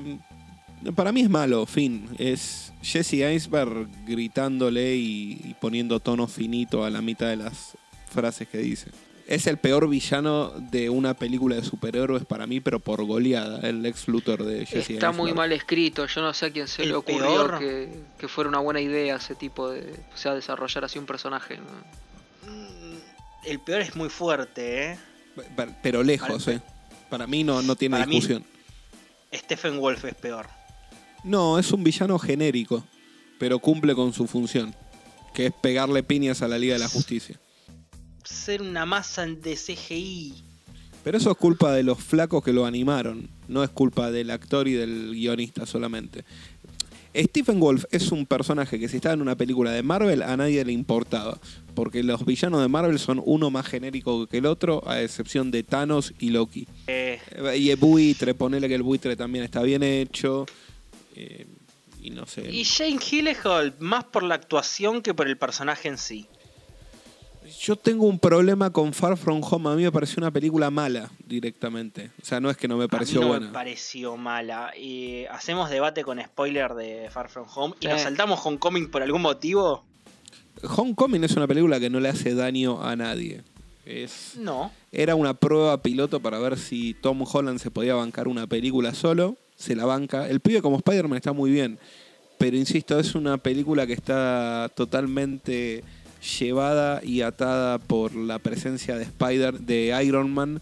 Para mí es malo, fin. Es Jesse Eisenberg gritándole y, y poniendo tono finito a la mitad de las frases que dice. Es el peor villano de una película de superhéroes para mí, pero por goleada, el ex Luthor de Jesse Está muy mal escrito, yo no sé a quién se le ocurrió peor. que, que fuera una buena idea ese tipo de, o sea, desarrollar así un personaje. ¿no? Mm, El peor es muy fuerte, ¿eh? Pero lejos, Para- eh. Para mí no, no tiene Para mí- discusión. Stephen Wolf es peor. No, es un villano genérico, pero cumple con su función, que es pegarle piñas a la Liga de la Justicia. Ser una masa de CGI. Pero eso es culpa de los flacos que lo animaron, no es culpa del actor y del guionista solamente. Stephen Wolf es un personaje que si estaba en una película de Marvel a nadie le importaba, porque los villanos de Marvel son uno más genérico que el otro, a excepción de Thanos y Loki. Eh, Y el buitre, ponele que el buitre también está bien hecho, eh, y no sé. y Jane Gyllenhaal, más por la actuación que por el personaje en sí. Yo tengo un problema con Far From Home, a mí me pareció una película mala directamente, o sea, no es que no me pareció a mí no buena. me pareció mala. Y hacemos debate con spoiler de Far From Home y nos saltamos Homecoming por algún motivo. Homecoming es una película que no le hace daño a nadie. Es, No. era una prueba piloto para ver si Tom Holland se podía bancar una película solo. Se la banca. El pibe como Spider-Man está muy bien. Pero insisto, es una película que está totalmente llevada y atada por la presencia de Spider, de Iron Man.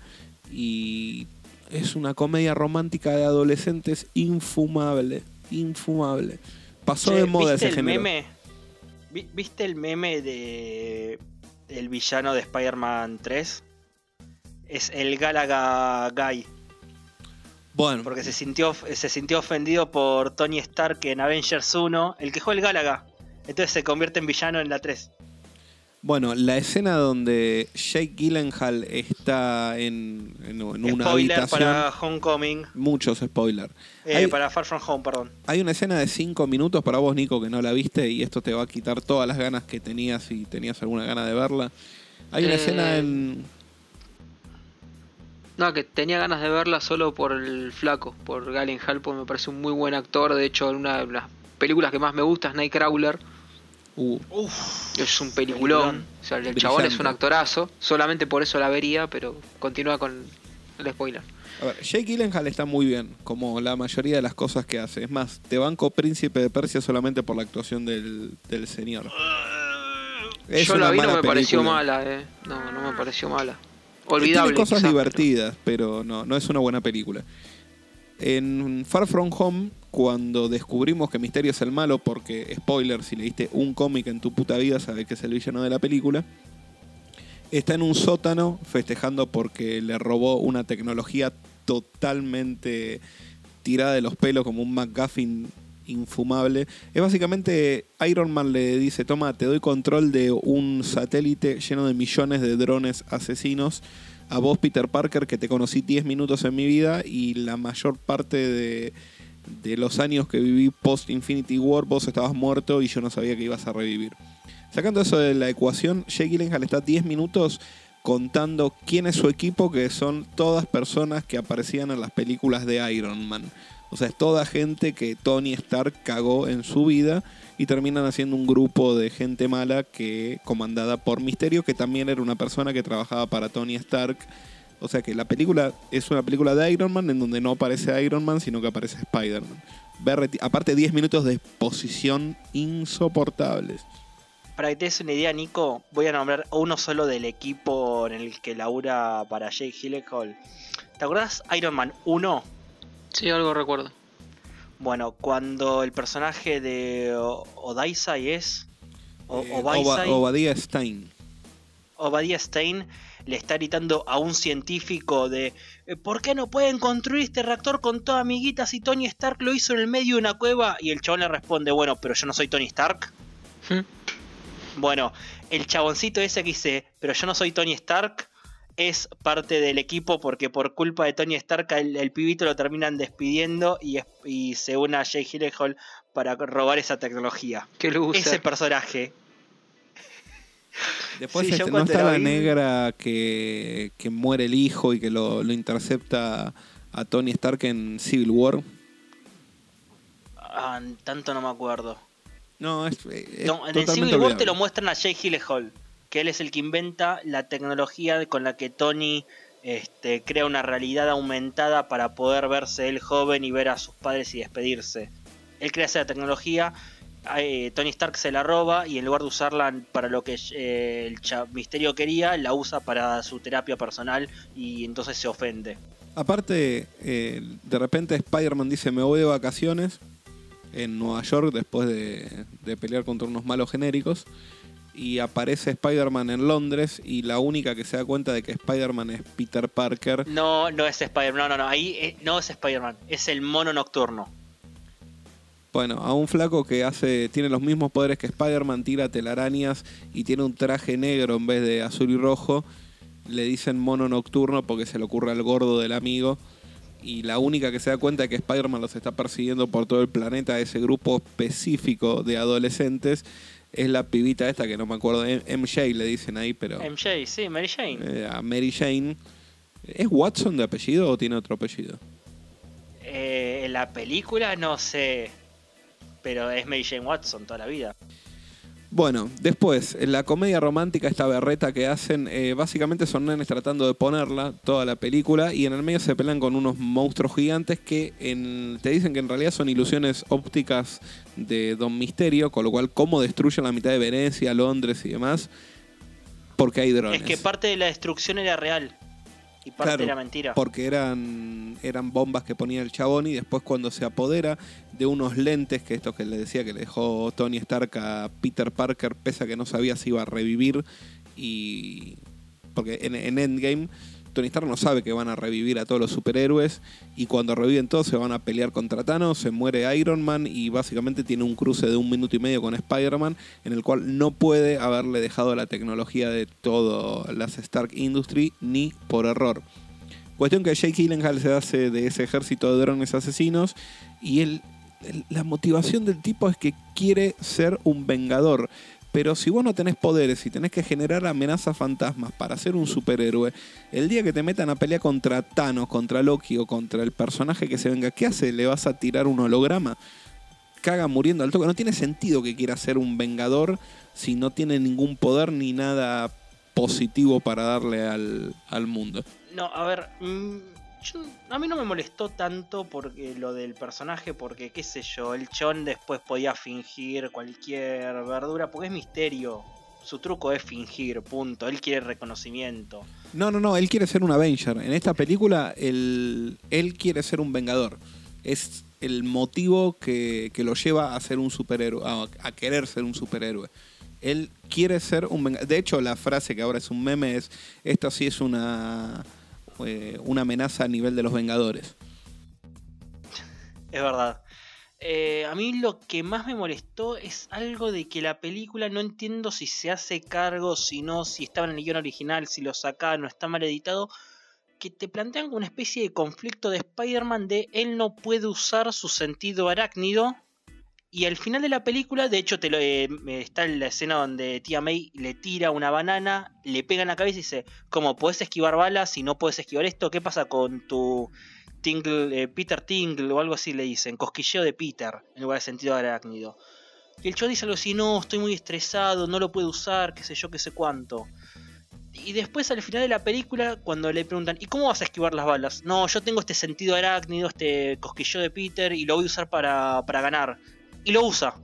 Y es una comedia romántica de adolescentes infumable. Infumable. Pasó Che, de moda ¿viste ese el género. meme? Vi- ¿Viste el meme de el villano de Spider-Man 3? Es el Galaga Guy. Bueno, Porque se sintió, se sintió ofendido por Tony Stark en Avengers 1, el que juega el Galaga. Entonces se convierte en villano en la 3. Bueno, la escena donde Jake Gyllenhaal está en, en- en una Spoiler habitación. para Homecoming. Muchos spoilers. Eh, Hay- Para Far From Home, perdón. Hay una escena de 5 minutos para vos, Nico, que no la viste y esto te va a quitar todas las ganas que tenías si tenías alguna gana de verla. Hay una Eh, escena en. No, que tenía ganas de verla solo por el flaco, por Galen porque me parece un muy buen actor. De hecho, una de las películas que más me gusta es Nightcrawler. Uh, Uf, Es un peliculón. O sea, el chabón es un actorazo. Solamente por eso la vería, pero continúa con el spoiler. a ver, Jake Gyllenhaal está muy bien, como la mayoría de las cosas que hace. Es más, te banco Príncipe de Persia solamente por la actuación del, del señor. Es Yo la vi, no me pareció mala, eh. No, no me pareció mala. Olvidable. Tiene cosas divertidas, pero no, no es una buena película. En Far From Home, cuando descubrimos que Misterio es el malo, porque, spoiler, si leíste un cómic en tu puta vida, sabes que es el villano de la película, está en un sótano festejando porque le robó una tecnología totalmente tirada de los pelos, como un McGuffin infumable. Es básicamente, Iron Man le dice, toma, te doy control de un satélite lleno de millones de drones asesinos. A vos, Peter Parker, que te conocí 10 minutos en mi vida y la mayor parte de, de los años que viví post Infinity War, vos estabas muerto y yo no sabía que ibas a revivir. Sacando eso de la ecuación, Jake Gyllenhaal está 10 minutos contando quién es su equipo, que son todas personas que aparecían en las películas de Iron Man. O sea, es toda gente que Tony Stark cagó en su vida y terminan haciendo un grupo de gente mala que comandada por Misterio, que también era una persona que trabajaba para Tony Stark. O sea que la película es una película de Iron Man en donde no aparece Iron Man, sino que aparece Spider-Man. Aparte 10 minutos de exposición insoportables. Para que te des una idea, Nico, voy a nombrar uno solo del equipo en el que labura para Jake Gyllenhaal. ¿Te acuerdas Iron Man 1? Sí, algo recuerdo. Bueno, cuando el personaje de Odaisai es... O, Eh, Obaisai, Oba- Obadiah Stein. Obadiah Stein le está gritando a un científico de eh, ¿Por qué no pueden construir este reactor con toda amiguitas si Tony Stark lo hizo en el medio de una cueva? Y el chabón le responde, bueno, pero yo no soy Tony Stark. ¿Mm? Bueno, el chaboncito ese que dice, pero yo no soy Tony Stark, es parte del equipo porque por culpa de Tony Stark el, el pibito lo terminan despidiendo y, es- y se une a Jay Gyllenhaal para robar esa tecnología. Qué. Ese personaje. Después Sí, este, no está la vi- negra que, que muere el hijo y que lo, lo intercepta a Tony Stark en Civil War. Ah, tanto no me acuerdo. No, es, es No, en el Civil War te lo muestran a Jay Gyllenhaal, que él es el que inventa la tecnología con la que Tony este, crea una realidad aumentada para poder verse él joven y ver a sus padres y despedirse. Él crea esa tecnología, eh, Tony Stark se la roba y en lugar de usarla para lo que eh, el misterio quería, la usa para su terapia personal y entonces se ofende. Aparte, eh, de repente Spider-Man dice, me voy de vacaciones en Nueva York después de, de pelear contra unos malos genéricos. Y aparece Spider-Man en Londres y la única que se da cuenta de que Spider-Man es Peter Parker. No, no es Spider-Man, no, no, no, ahí eh, no es Spider-Man, es el mono nocturno. Bueno, a un flaco que hace tiene los mismos poderes que Spider-Man, tira telarañas y tiene un traje negro en vez de azul y rojo. Le dicen mono nocturno porque se le ocurre al gordo del amigo. Y la única que se da cuenta de que Spider-Man los está persiguiendo por todo el planeta, ese grupo específico de adolescentes, es la pibita esta que no me acuerdo, MJ le dicen ahí, pero MJ, sí, Mary Jane. eh, a Mary Jane. ¿Es Watson de apellido o tiene otro apellido? Eh, en la película no sé, pero es Mary Jane Watson toda la vida. Bueno, después, en la comedia romántica, esta berreta que hacen, eh, básicamente son nenes tratando de ponerla toda la película y en el medio se pelean con unos monstruos gigantes que en- te dicen que en realidad son ilusiones ópticas de Don Misterio, con lo cual cómo destruyen la mitad de Venecia, Londres y demás, porque hay drones. Es que parte de la destrucción era real y parte Claro, era mentira. Porque eran, eran bombas que ponía el chabón y después cuando se apodera de unos lentes, que esto que le decía que le dejó Tony Stark a Peter Parker, pese a que no sabía si iba a revivir y... Porque en, en Endgame Tony Stark no sabe que van a revivir a todos los superhéroes y cuando reviven todos se van a pelear contra Thanos, se muere Iron Man y básicamente tiene un cruce de un minuto y medio con Spider-Man en el cual no puede haberle dejado la tecnología de todas las Stark Industry ni por error. Cuestión que Jake Gyllenhaal se hace de ese ejército de drones asesinos y él, la motivación del tipo es que quiere ser un vengador. Pero si vos no tenés poderes y tenés que generar amenazas fantasmas para ser un superhéroe, el día que te metan a pelear contra Thanos, contra Loki o contra el personaje que se venga, ¿qué hace? ¿Le vas a tirar un holograma? Caga muriendo al toque. No tiene sentido que quiera ser un vengador si no tiene ningún poder ni nada positivo para darle al, al mundo. No, a ver, mm, a mí no me molestó tanto porque lo del personaje, porque qué sé yo, el chon después podía fingir cualquier verdura, porque es misterio. Su truco es fingir, punto. Él quiere reconocimiento. No, no, no, él quiere ser un Avenger. En esta película, él, él quiere ser un Vengador. Es el motivo que, que lo lleva a ser un superhéroe, a, a querer ser un superhéroe. Él quiere ser un Vengador. De hecho, la frase que ahora es un meme es, esto sí es una, eh, una amenaza a nivel de los Vengadores. Es verdad. Eh, a mí lo que más me molestó es algo de que la película no entiendo si se hace cargo, si no, si estaba en el guion original, si lo sacaron, no está mal editado. Que te plantean una especie de conflicto de Spider-Man de él no puede usar su sentido arácnido. Y al final de la película, de hecho, te lo, eh, está en la escena donde tía May le tira una banana, le pega en la cabeza y dice: ¿Cómo puedes esquivar balas y no puedes esquivar esto? ¿Qué pasa con tu Tingle, eh, Peter Tingle o algo así le dicen, cosquilleo de Peter, en lugar de sentido arácnido. Y el show dice algo así, no, estoy muy estresado, no lo puedo usar, qué sé yo, qué sé cuánto. Y después al final de la película, cuando le preguntan, ¿y cómo vas a esquivar las balas? No, yo tengo este sentido arácnido, este cosquilleo de Peter, y lo voy a usar para, para ganar. Y lo usa.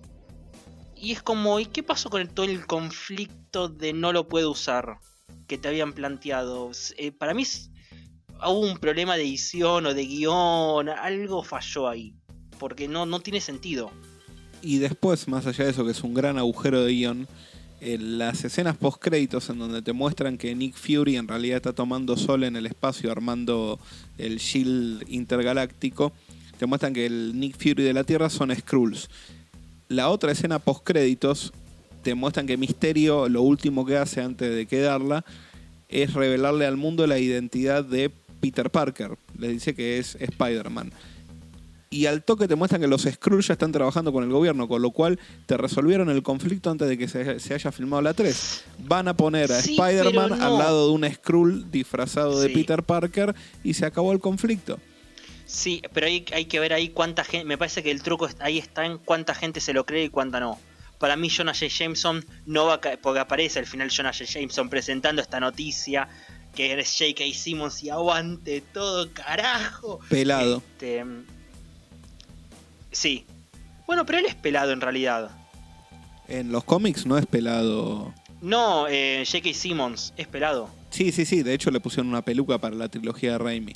Y es como, ¿y qué pasó con todo el conflicto de no lo puede usar? Que te habían planteado. Eh, para mí es- hubo un problema de edición o de guion, algo falló ahí. Porque no, no tiene sentido. Y después, más allá de eso, que es un gran agujero de guion, en las escenas post créditos en donde te muestran que Nick Fury en realidad está tomando sol en el espacio armando el shield intergaláctico, te muestran que el Nick Fury de la Tierra son Skrulls. La otra escena post créditos te muestran que Misterio lo último que hace antes de quedarla es revelarle al mundo la identidad de Peter Parker. Le dice que es Spider-Man. Y al toque te muestran que los Skrulls ya están trabajando con el gobierno, con lo cual te resolvieron el conflicto antes de que se, se haya filmado la 3. Van a poner a Sí, Spider-Man no. al lado de un Skrull disfrazado de Sí. Peter Parker y se acabó el conflicto. Sí, pero hay, hay que ver ahí cuánta gente. Me parece que el truco ahí está en cuánta gente se lo cree y cuánta no. Para mí, Jonah J. Jameson no va a caer. Porque aparece al final Jonah J. Jameson presentando esta noticia. Que eres J.K. Simmons y aguante todo, carajo. Pelado. Este, sí. Bueno, pero él es pelado en realidad. En los cómics no es pelado. No, eh, J.K. Simmons es pelado. Sí, sí, sí. De hecho le pusieron una peluca para la trilogía de Raimi.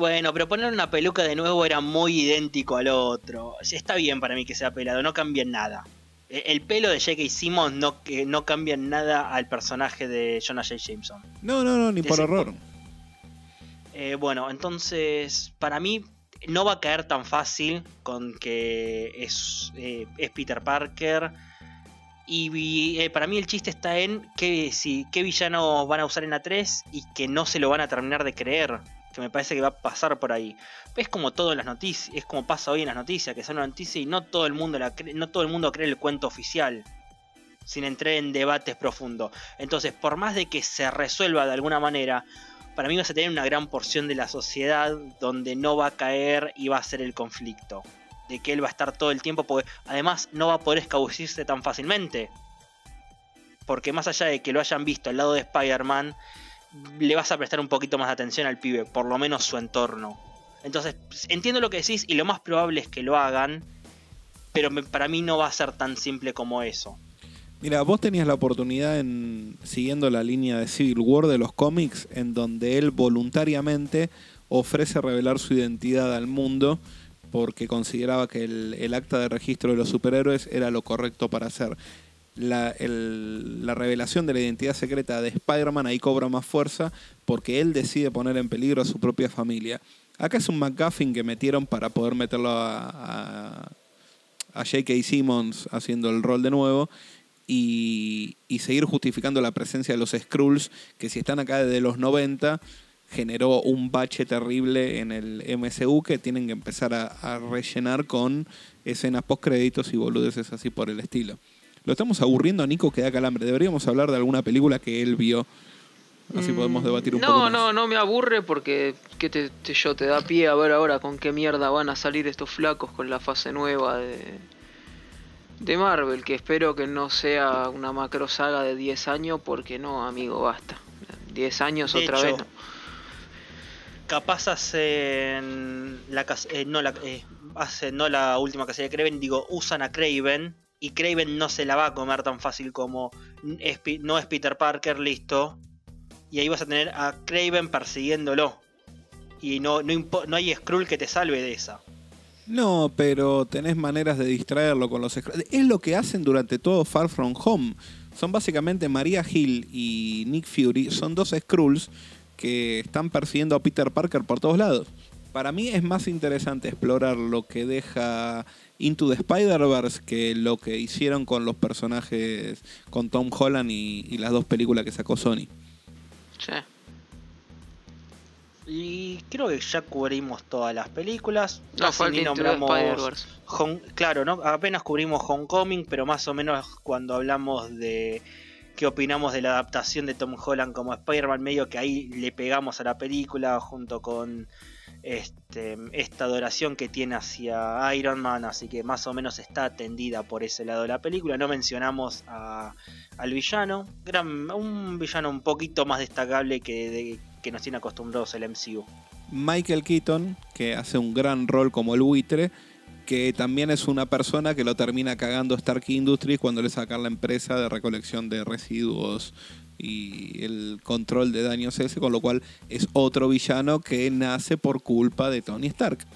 Bueno, pero poner una peluca de nuevo era muy idéntico al otro. Está bien para mí que sea pelado, no cambia nada. E- El pelo de J.K. Simmons no, que no cambia nada al personaje de Jonah J. Jameson. No, no, no, ni por error. Eh, bueno, entonces, para mí no va a caer tan fácil con que es, eh, es Peter Parker. Y eh, para mí el chiste está en que si, qué villanos van a usar en la 3 y que no se lo van a terminar de creer. Que me parece que va a pasar por ahí. Es como todo en las noticias, es como pasa hoy en las noticias, que son una noticia y no todo el mundo la cree, no todo el mundo cree el cuento oficial. Sin entrar en debates profundos. Entonces, por más de que se resuelva de alguna manera, para mí vas a tener una gran porción de la sociedad donde no va a caer y va a ser el conflicto. De que él va a estar todo el tiempo, porque además no va a poder escabullirse tan fácilmente. Porque más allá de que lo hayan visto al lado de Spider-Man, le vas a prestar un poquito más de atención al pibe, por lo menos su entorno. Entonces, entiendo lo que decís y lo más probable es que lo hagan, pero para mí no va a ser tan simple como eso. Mira, vos tenías la oportunidad en siguiendo la línea de Civil War de los cómics, en donde él voluntariamente ofrece revelar su identidad al mundo porque consideraba que el acta de registro de los superhéroes era lo correcto para hacer. La, la revelación de la identidad secreta de Spider-Man ahí cobra más fuerza porque él decide poner en peligro a su propia familia. Acá es un McGuffin que metieron para poder meterlo a, a, a J.K. Simmons haciendo el rol de nuevo y, y seguir justificando la presencia de los Skrulls, que si están acá desde los 90, generó un bache terrible en el MCU que tienen que empezar a, a rellenar con escenas post-créditos y boludeces así por el estilo. Lo estamos aburriendo a Nico que da calambre. Deberíamos hablar de alguna película que él vio. Así podemos debatir un no, poco más. No, no, me aburre porque ¿qué te, te- yo te da pie a ver ahora con qué mierda van a salir estos flacos con la fase nueva de, de Marvel, que espero que no sea una macro saga de 10 años porque no, amigo, basta. 10 años De otra hecho, vez. no. Capaz hacen la eh, no la eh, hacen no la última casilla de Kraven, digo, usan a Kraven y Kraven no se la va a comer tan fácil como no es Peter Parker, listo. Y ahí vas a tener a Kraven persiguiéndolo. Y no, no, no hay Skrull que te salve de esa. No, pero tenés maneras de distraerlo con los Skrulls. Es lo que hacen durante todo Far From Home. Son básicamente Maria Hill y Nick Fury. Son dos Skrulls que están persiguiendo a Peter Parker por todos lados. Para mí es más interesante explorar lo que deja Into the Spider-Verse que lo que hicieron con los personajes con Tom Holland y, y las dos películas que sacó Sony. Sí. Y creo que ya cubrimos todas las películas. No, Casi falta ni nombramos. Home- claro, ¿no? apenas cubrimos Homecoming, pero más o menos cuando hablamos de qué opinamos de la adaptación de Tom Holland como Spider-Man, medio que ahí le pegamos a la película junto con este, esta adoración que tiene hacia Iron Man, así que más o menos está atendida por ese lado de la película. No mencionamos a- al villano, un villano un poquito más destacable que, que nos tiene acostumbrados el MCU. Michael Keaton, que hace un gran rol como el buitre, que también es una persona que lo termina cagando Stark Industries cuando le sacan la empresa de recolección de residuos y el control de daños ese, con lo cual es otro villano que nace por culpa de Tony Stark.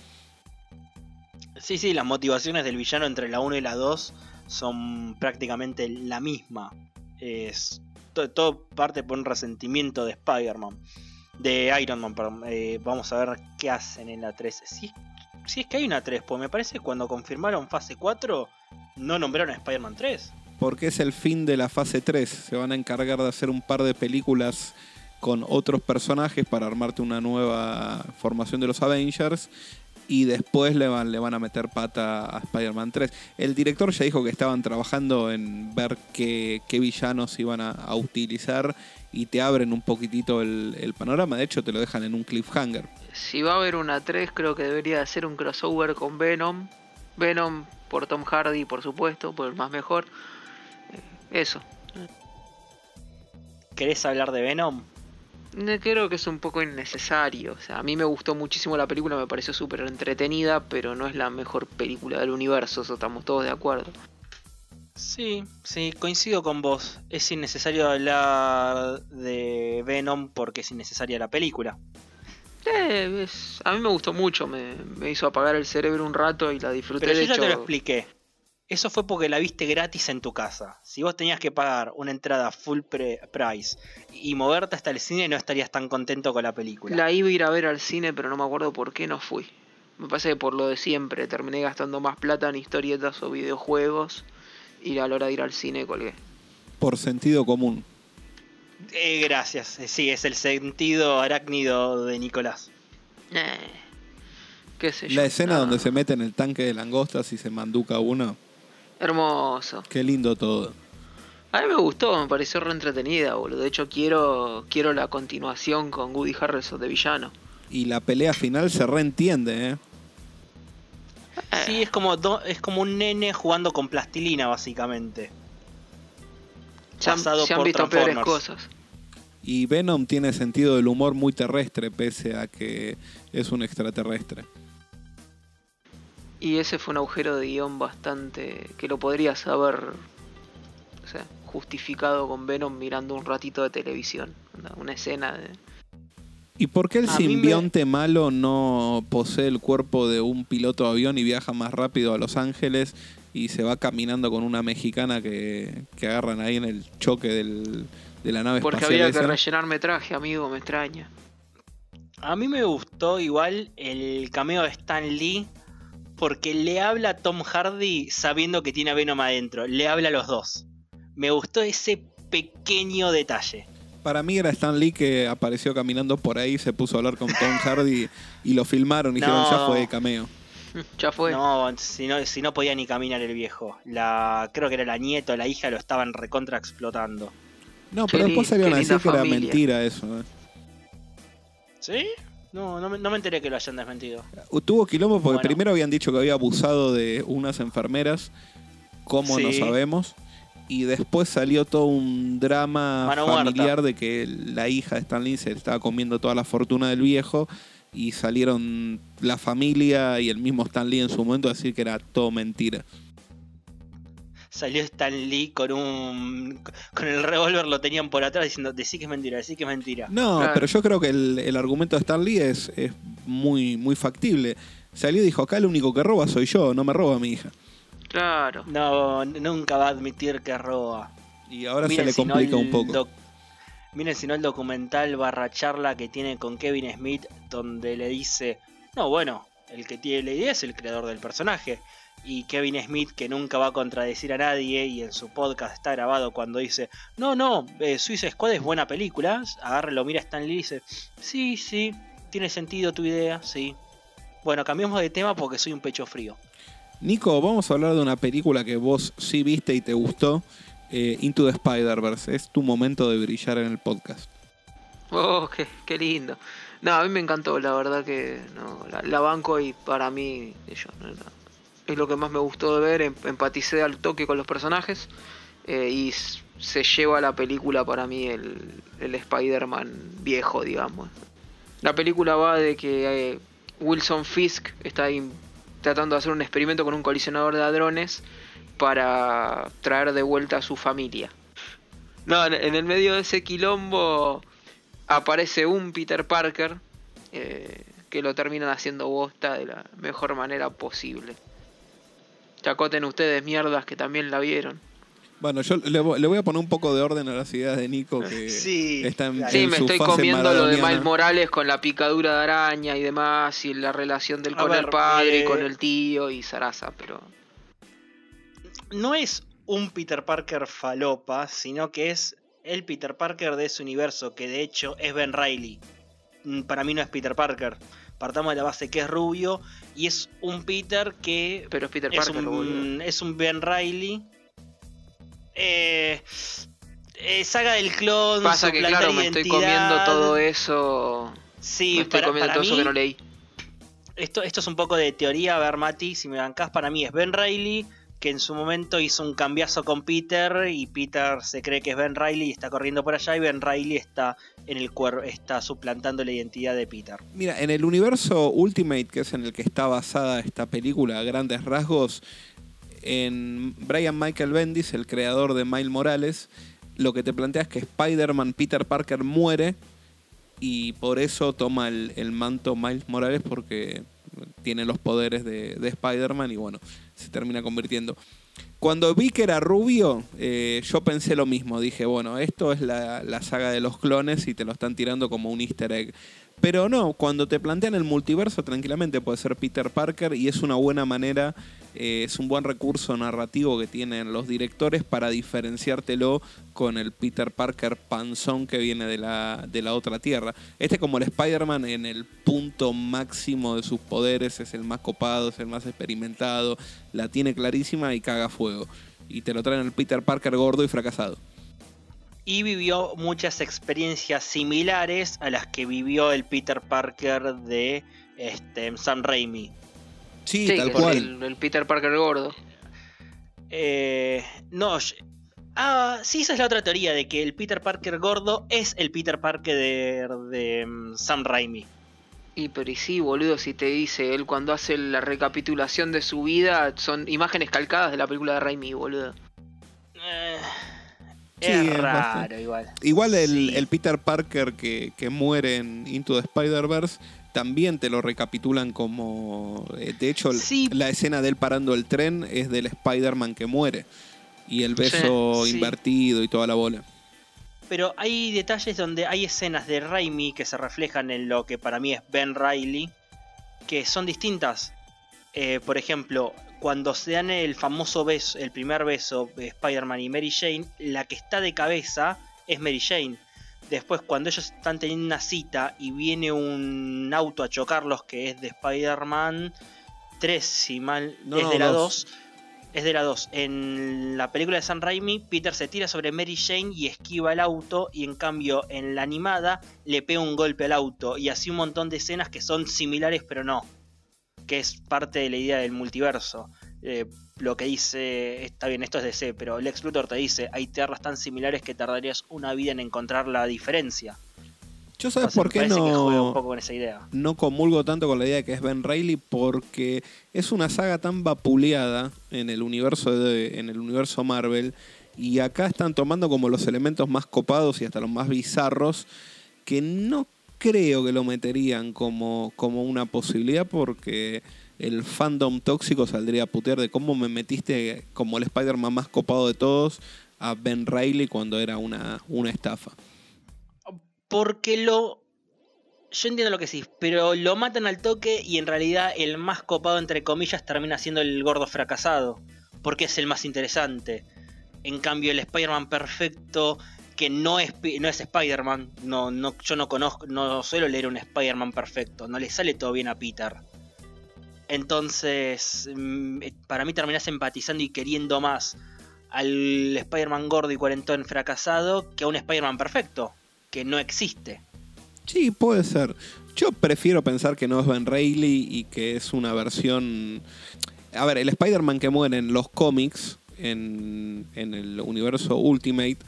Sí, sí, las motivaciones del villano entre la 1 y la 2 son prácticamente la misma. Es to- todo, parte por un resentimiento de Spider-Man. De Iron Man, perdón. Eh, vamos a ver qué hacen en la 3. Si, si es que hay una 3, pues me parece que cuando confirmaron fase 4 no nombraron a Spider-Man 3. Porque es el fin de la fase 3. Se van a encargar de hacer un par de películas con otros personajes para armarte una nueva formación de los Avengers. Y después le van, le van a meter pata a Spider-Man 3. El director ya dijo que estaban trabajando en ver qué, qué villanos iban a, utilizar y te abren un poquitito el panorama. De hecho, te lo dejan en un cliffhanger. Si va a haber una 3, creo que debería de ser un crossover con Venom. Venom por Tom Hardy, por supuesto, por el más mejor. Eh, Eso. ¿Querés hablar de Venom? Creo que es un poco innecesario. O sea, a mí me gustó muchísimo la película, me pareció súper entretenida, pero no es la mejor película del universo, eso estamos todos de acuerdo. Sí, sí, coincido con vos. Es innecesario hablar de Venom porque es innecesaria la película. Eh, es- a mí me gustó mucho, me, me hizo apagar el cerebro un rato y la disfruté. Pero yo de ya hecho, te lo expliqué. Eso fue porque la viste gratis en tu casa. Si vos tenías que pagar una entrada full pre- price y moverte hasta el cine, no estarías tan contento con la película. La iba a ir a ver al cine, pero no me acuerdo por qué no fui. Me parece que por lo de siempre, terminé gastando más plata en historietas o videojuegos y a la hora de ir al cine colgué. Por sentido común. Eh, gracias. Eh, Sí, es el sentido arácnido de Nicolás. Eh, qué sé yo. La escena no. donde se mete en el tanque de langostas y se manduca uno. Hermoso. Qué lindo todo. A mí me gustó, me pareció re entretenida, boludo. De hecho, quiero, quiero la continuación con Woody Harrelson de villano. Y la pelea final se reentiende, ¿eh? Sí, es como, do- es como un nene jugando con plastilina, básicamente. Se han, Pasado se han por visto peores cosas. Y Venom tiene sentido del humor muy terrestre, pese a que es un extraterrestre. Y ese fue un agujero de guion bastante. que lo podrías haber. O sea, justificado con Venom mirando un ratito de televisión. Una, escena de. ¿Y por qué el A mí me- simbionte malo no posee el cuerpo de un piloto de avión y viaja más rápido a Los Ángeles y se va caminando con una mexicana que, que agarran ahí en el choque del- de la nave Porque espacial había que esa? rellenar metraje, amigo, me extraña. A mí me gustó igual el cameo de Stan Lee porque le habla a Tom Hardy sabiendo que tiene a Venom adentro. Le habla a los dos. Me gustó ese pequeño detalle. Para mí era Stan Lee que apareció caminando por ahí, se puso a hablar con Tom Hardy y lo filmaron y dijeron ya fue de cameo. [LAUGHS] Ya fue. No, si no, si no podía ni caminar el viejo. La, creo que era la nieta o la hija lo estaban recontra explotando. No, pero después salieron a decir que era mentira eso. ¿eh? ¿Sí? No, no me, no me enteré que lo hayan desmentido. Tuvo quilombo porque Bueno. primero habían dicho que había abusado de unas enfermeras, como no sabemos, y después salió todo un drama Mano familiar muerta. de que la hija de Stan Lee se estaba comiendo toda la fortuna del viejo y salieron la familia y el mismo Stan Lee en su momento a decir que era todo mentira. Salió Stan Lee con un. con el revólver, lo tenían por atrás diciendo, decí que es mentira, decí que es mentira. No, Claro. pero yo creo que el, el argumento de Stan Lee es, es muy, muy factible. Salió y dijo, acá el único que roba soy yo, no me roba mi hija. Claro. No, nunca va a admitir que roba. Y ahora Miren se le si no complica un poco. Miren si no el documental barra charla que tiene con Kevin Smith, donde le dice, no, bueno, el que tiene la idea es el creador del personaje. Y Kevin Smith, que nunca va a contradecir a nadie, y en su podcast está grabado cuando dice, no, no, eh, Suicide Squad es buena película, agarra, lo mira a Stan Lee y dice, sí, sí, tiene sentido tu idea, sí. Bueno, cambiemos de tema porque soy un pecho frío. Nico, vamos a hablar de una película que vos sí viste y te gustó, eh, Into the Spider-Verse. Es tu momento de brillar en el podcast. Oh, qué, qué lindo. No, a mí me encantó, la verdad que no, la, la banco y para mí yo, no, no, es lo que más me gustó de ver, em- empaticé al toque con los personajes eh, y se lleva la película para mí el, el Spider-Man viejo, digamos. La película va de que eh, Wilson Fisk está ahí tratando de hacer un experimento con un colisionador de hadrones para traer de vuelta a su familia. No, en- en el medio de ese quilombo aparece un Peter Parker eh, que lo terminan haciendo bosta de la mejor manera posible. Chacoten ustedes, mierdas, que también la vieron. Bueno, yo le, vo- le voy a poner un poco de orden a las ideas de Nico que [LAUGHS] Sí, está en, claro. Sí, en me su estoy fase comiendo lo de. Miles Morales con la picadura de araña y demás, y la relación del A con ver, el padre y eh, con el tío y Sarasa, pero... no es un Peter Parker falopa, sino que es el Peter Parker de ese universo, que de hecho es Ben Riley. Mm, Para mí no es Peter Parker. Partamos de la base que es rubio y es un Peter que Pero es Peter Parker, un, es un Ben Riley. Eh, eh, saga del clon. Pasa que claro, me estoy comiendo todo eso. Sí, me estoy para, comiendo para todo eso que no leí. esto, esto es un poco de teoría, a ver, Mati, si me bancás, para mí es Ben Riley, que en su momento hizo un cambiazo con Peter, y Peter se cree que es Ben Riley y está corriendo por allá, y Ben Riley está en el cuerpo, está suplantando la identidad de Peter. Mira, en el universo Ultimate, que es en el que está basada esta película a grandes rasgos, en Brian Michael Bendis, el creador de Miles Morales, lo que te plantea es que Spider-Man Peter Parker muere y por eso toma el, el manto Miles Morales porque tiene los poderes de, de Spider-Man y bueno, se termina convirtiendo. Cuando vi que era rubio, eh, yo pensé lo mismo. Dije, bueno, esto es la, la saga de los clones y te lo están tirando como un easter egg. Pero no, cuando te plantean el multiverso, tranquilamente puede ser Peter Parker y es una buena manera, eh, es un buen recurso narrativo que tienen los directores para diferenciártelo con el Peter Parker panzón que viene de la, de la otra tierra. Este como el Spider-Man en el punto máximo de sus poderes, es el más copado, es el más experimentado, la tiene clarísima y caga fuego. Y te lo traen el Peter Parker gordo y fracasado. Y vivió muchas experiencias similares a las que vivió el Peter Parker de este, Sam Raimi. Sí, Sí, tal cual. El, el Peter Parker gordo. Eh, no, ah, sí, esa es la otra teoría, de que el Peter Parker gordo es el Peter Parker de, de, mm, Sam Raimi. Y pero y sí, boludo, si te dice, él cuando hace la recapitulación de su vida, son imágenes calcadas de la película de Raimi, boludo. Eh, Sí, es raro bastante- igual. Igual el, Sí. el Peter Parker que, que muere en Into the Spider-Verse también te lo recapitulan como... eh, De hecho, Sí. la escena de él parando el tren es del Spider-Man que muere. Y el beso Sí, sí. invertido y toda la bola. Pero hay detalles donde hay escenas de Raimi que se reflejan en lo que para mí es Ben Riley, que son distintas. Eh, por ejemplo, cuando se dan el famoso beso, el primer beso de Spider-Man y Mary Jane, la que está de cabeza es Mary Jane. Después, cuando ellos están teniendo una cita y viene un auto a chocarlos, que es de Spider-Man 3, si mal, No, es no, de la dos. 2. Es de la 2. En la película de Sam Raimi, Peter se tira sobre Mary Jane y esquiva el auto. Y en cambio, en la animada, le pega un golpe al auto. Y así un montón de escenas que son similares, pero no. Que es parte de la idea del multiverso. Eh, lo que dice, está bien, esto es DC, pero Lex Luthor te dice: hay tierras tan similares que tardarías una vida en encontrar la diferencia. Yo sabes Entonces, por qué juega un no, poco con esa idea. no comulgo tanto con la idea de que es Ben Reilly porque es una saga tan vapuleada en el universo de, en el universo Marvel y acá están tomando como los elementos más copados y hasta los más bizarros que no creo que lo meterían como, como una posibilidad porque el fandom tóxico saldría a putear de cómo me metiste como el Spider-Man más copado de todos a Ben Reilly cuando era una, una estafa. Porque lo. Yo entiendo lo que sí, pero lo matan al toque y en realidad el más copado, entre comillas, termina siendo el gordo fracasado. Porque es el más interesante. En cambio, el Spider-Man perfecto, que no es, no es Spider-Man, no, no, yo no conozco, no suelo leer un Spider-Man perfecto, no le sale todo bien a Peter. Entonces, mm, eh, para mí terminás empatizando y queriendo más al Spider-Man gordo y cuarentón fracasado que a un Spider-Man perfecto, que no existe. Sí, puede ser. Yo prefiero pensar que no es Ben Reilly y que es una versión... A ver, el Spider-Man que muere en los cómics, en, en el universo Ultimate,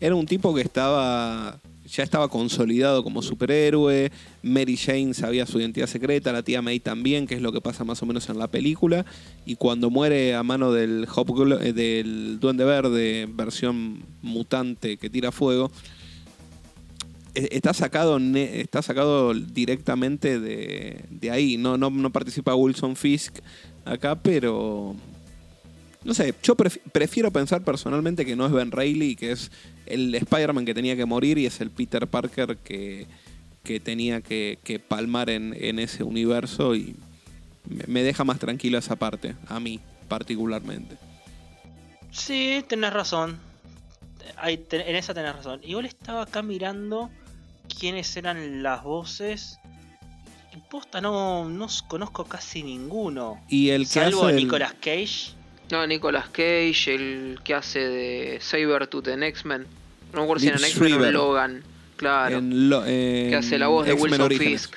era un tipo que estaba ya estaba consolidado como superhéroe, Mary Jane sabía su identidad secreta, la tía May también, que es lo que pasa más o menos en la película, y cuando muere a mano del, Hobglo- eh, del Duende Verde, versión mutante que tira fuego, eh, está sacado está sacado directamente de, ahí. No, no no participa Wilson Fisk acá pero No sé, yo pref- prefiero pensar personalmente que no es Ben Reilly, que es el Spider-Man que tenía que morir y es el Peter Parker que, que tenía que, que palmar en, en ese universo y me, deja más tranquilo esa parte, a mí particularmente. Sí, tenés razón. En esa tenés razón. Igual estaba acá mirando quiénes eran las voces. Y posta, no, no conozco casi ninguno. Y el que Salvo a hace el- Nicolas Cage. No, Nicolas Cage, el que hace de Sabretooth en X-Men. No me acuerdo si en X-Men Logan. Claro. en lo- en que hace la voz de Wilson Orígenes. Fisk.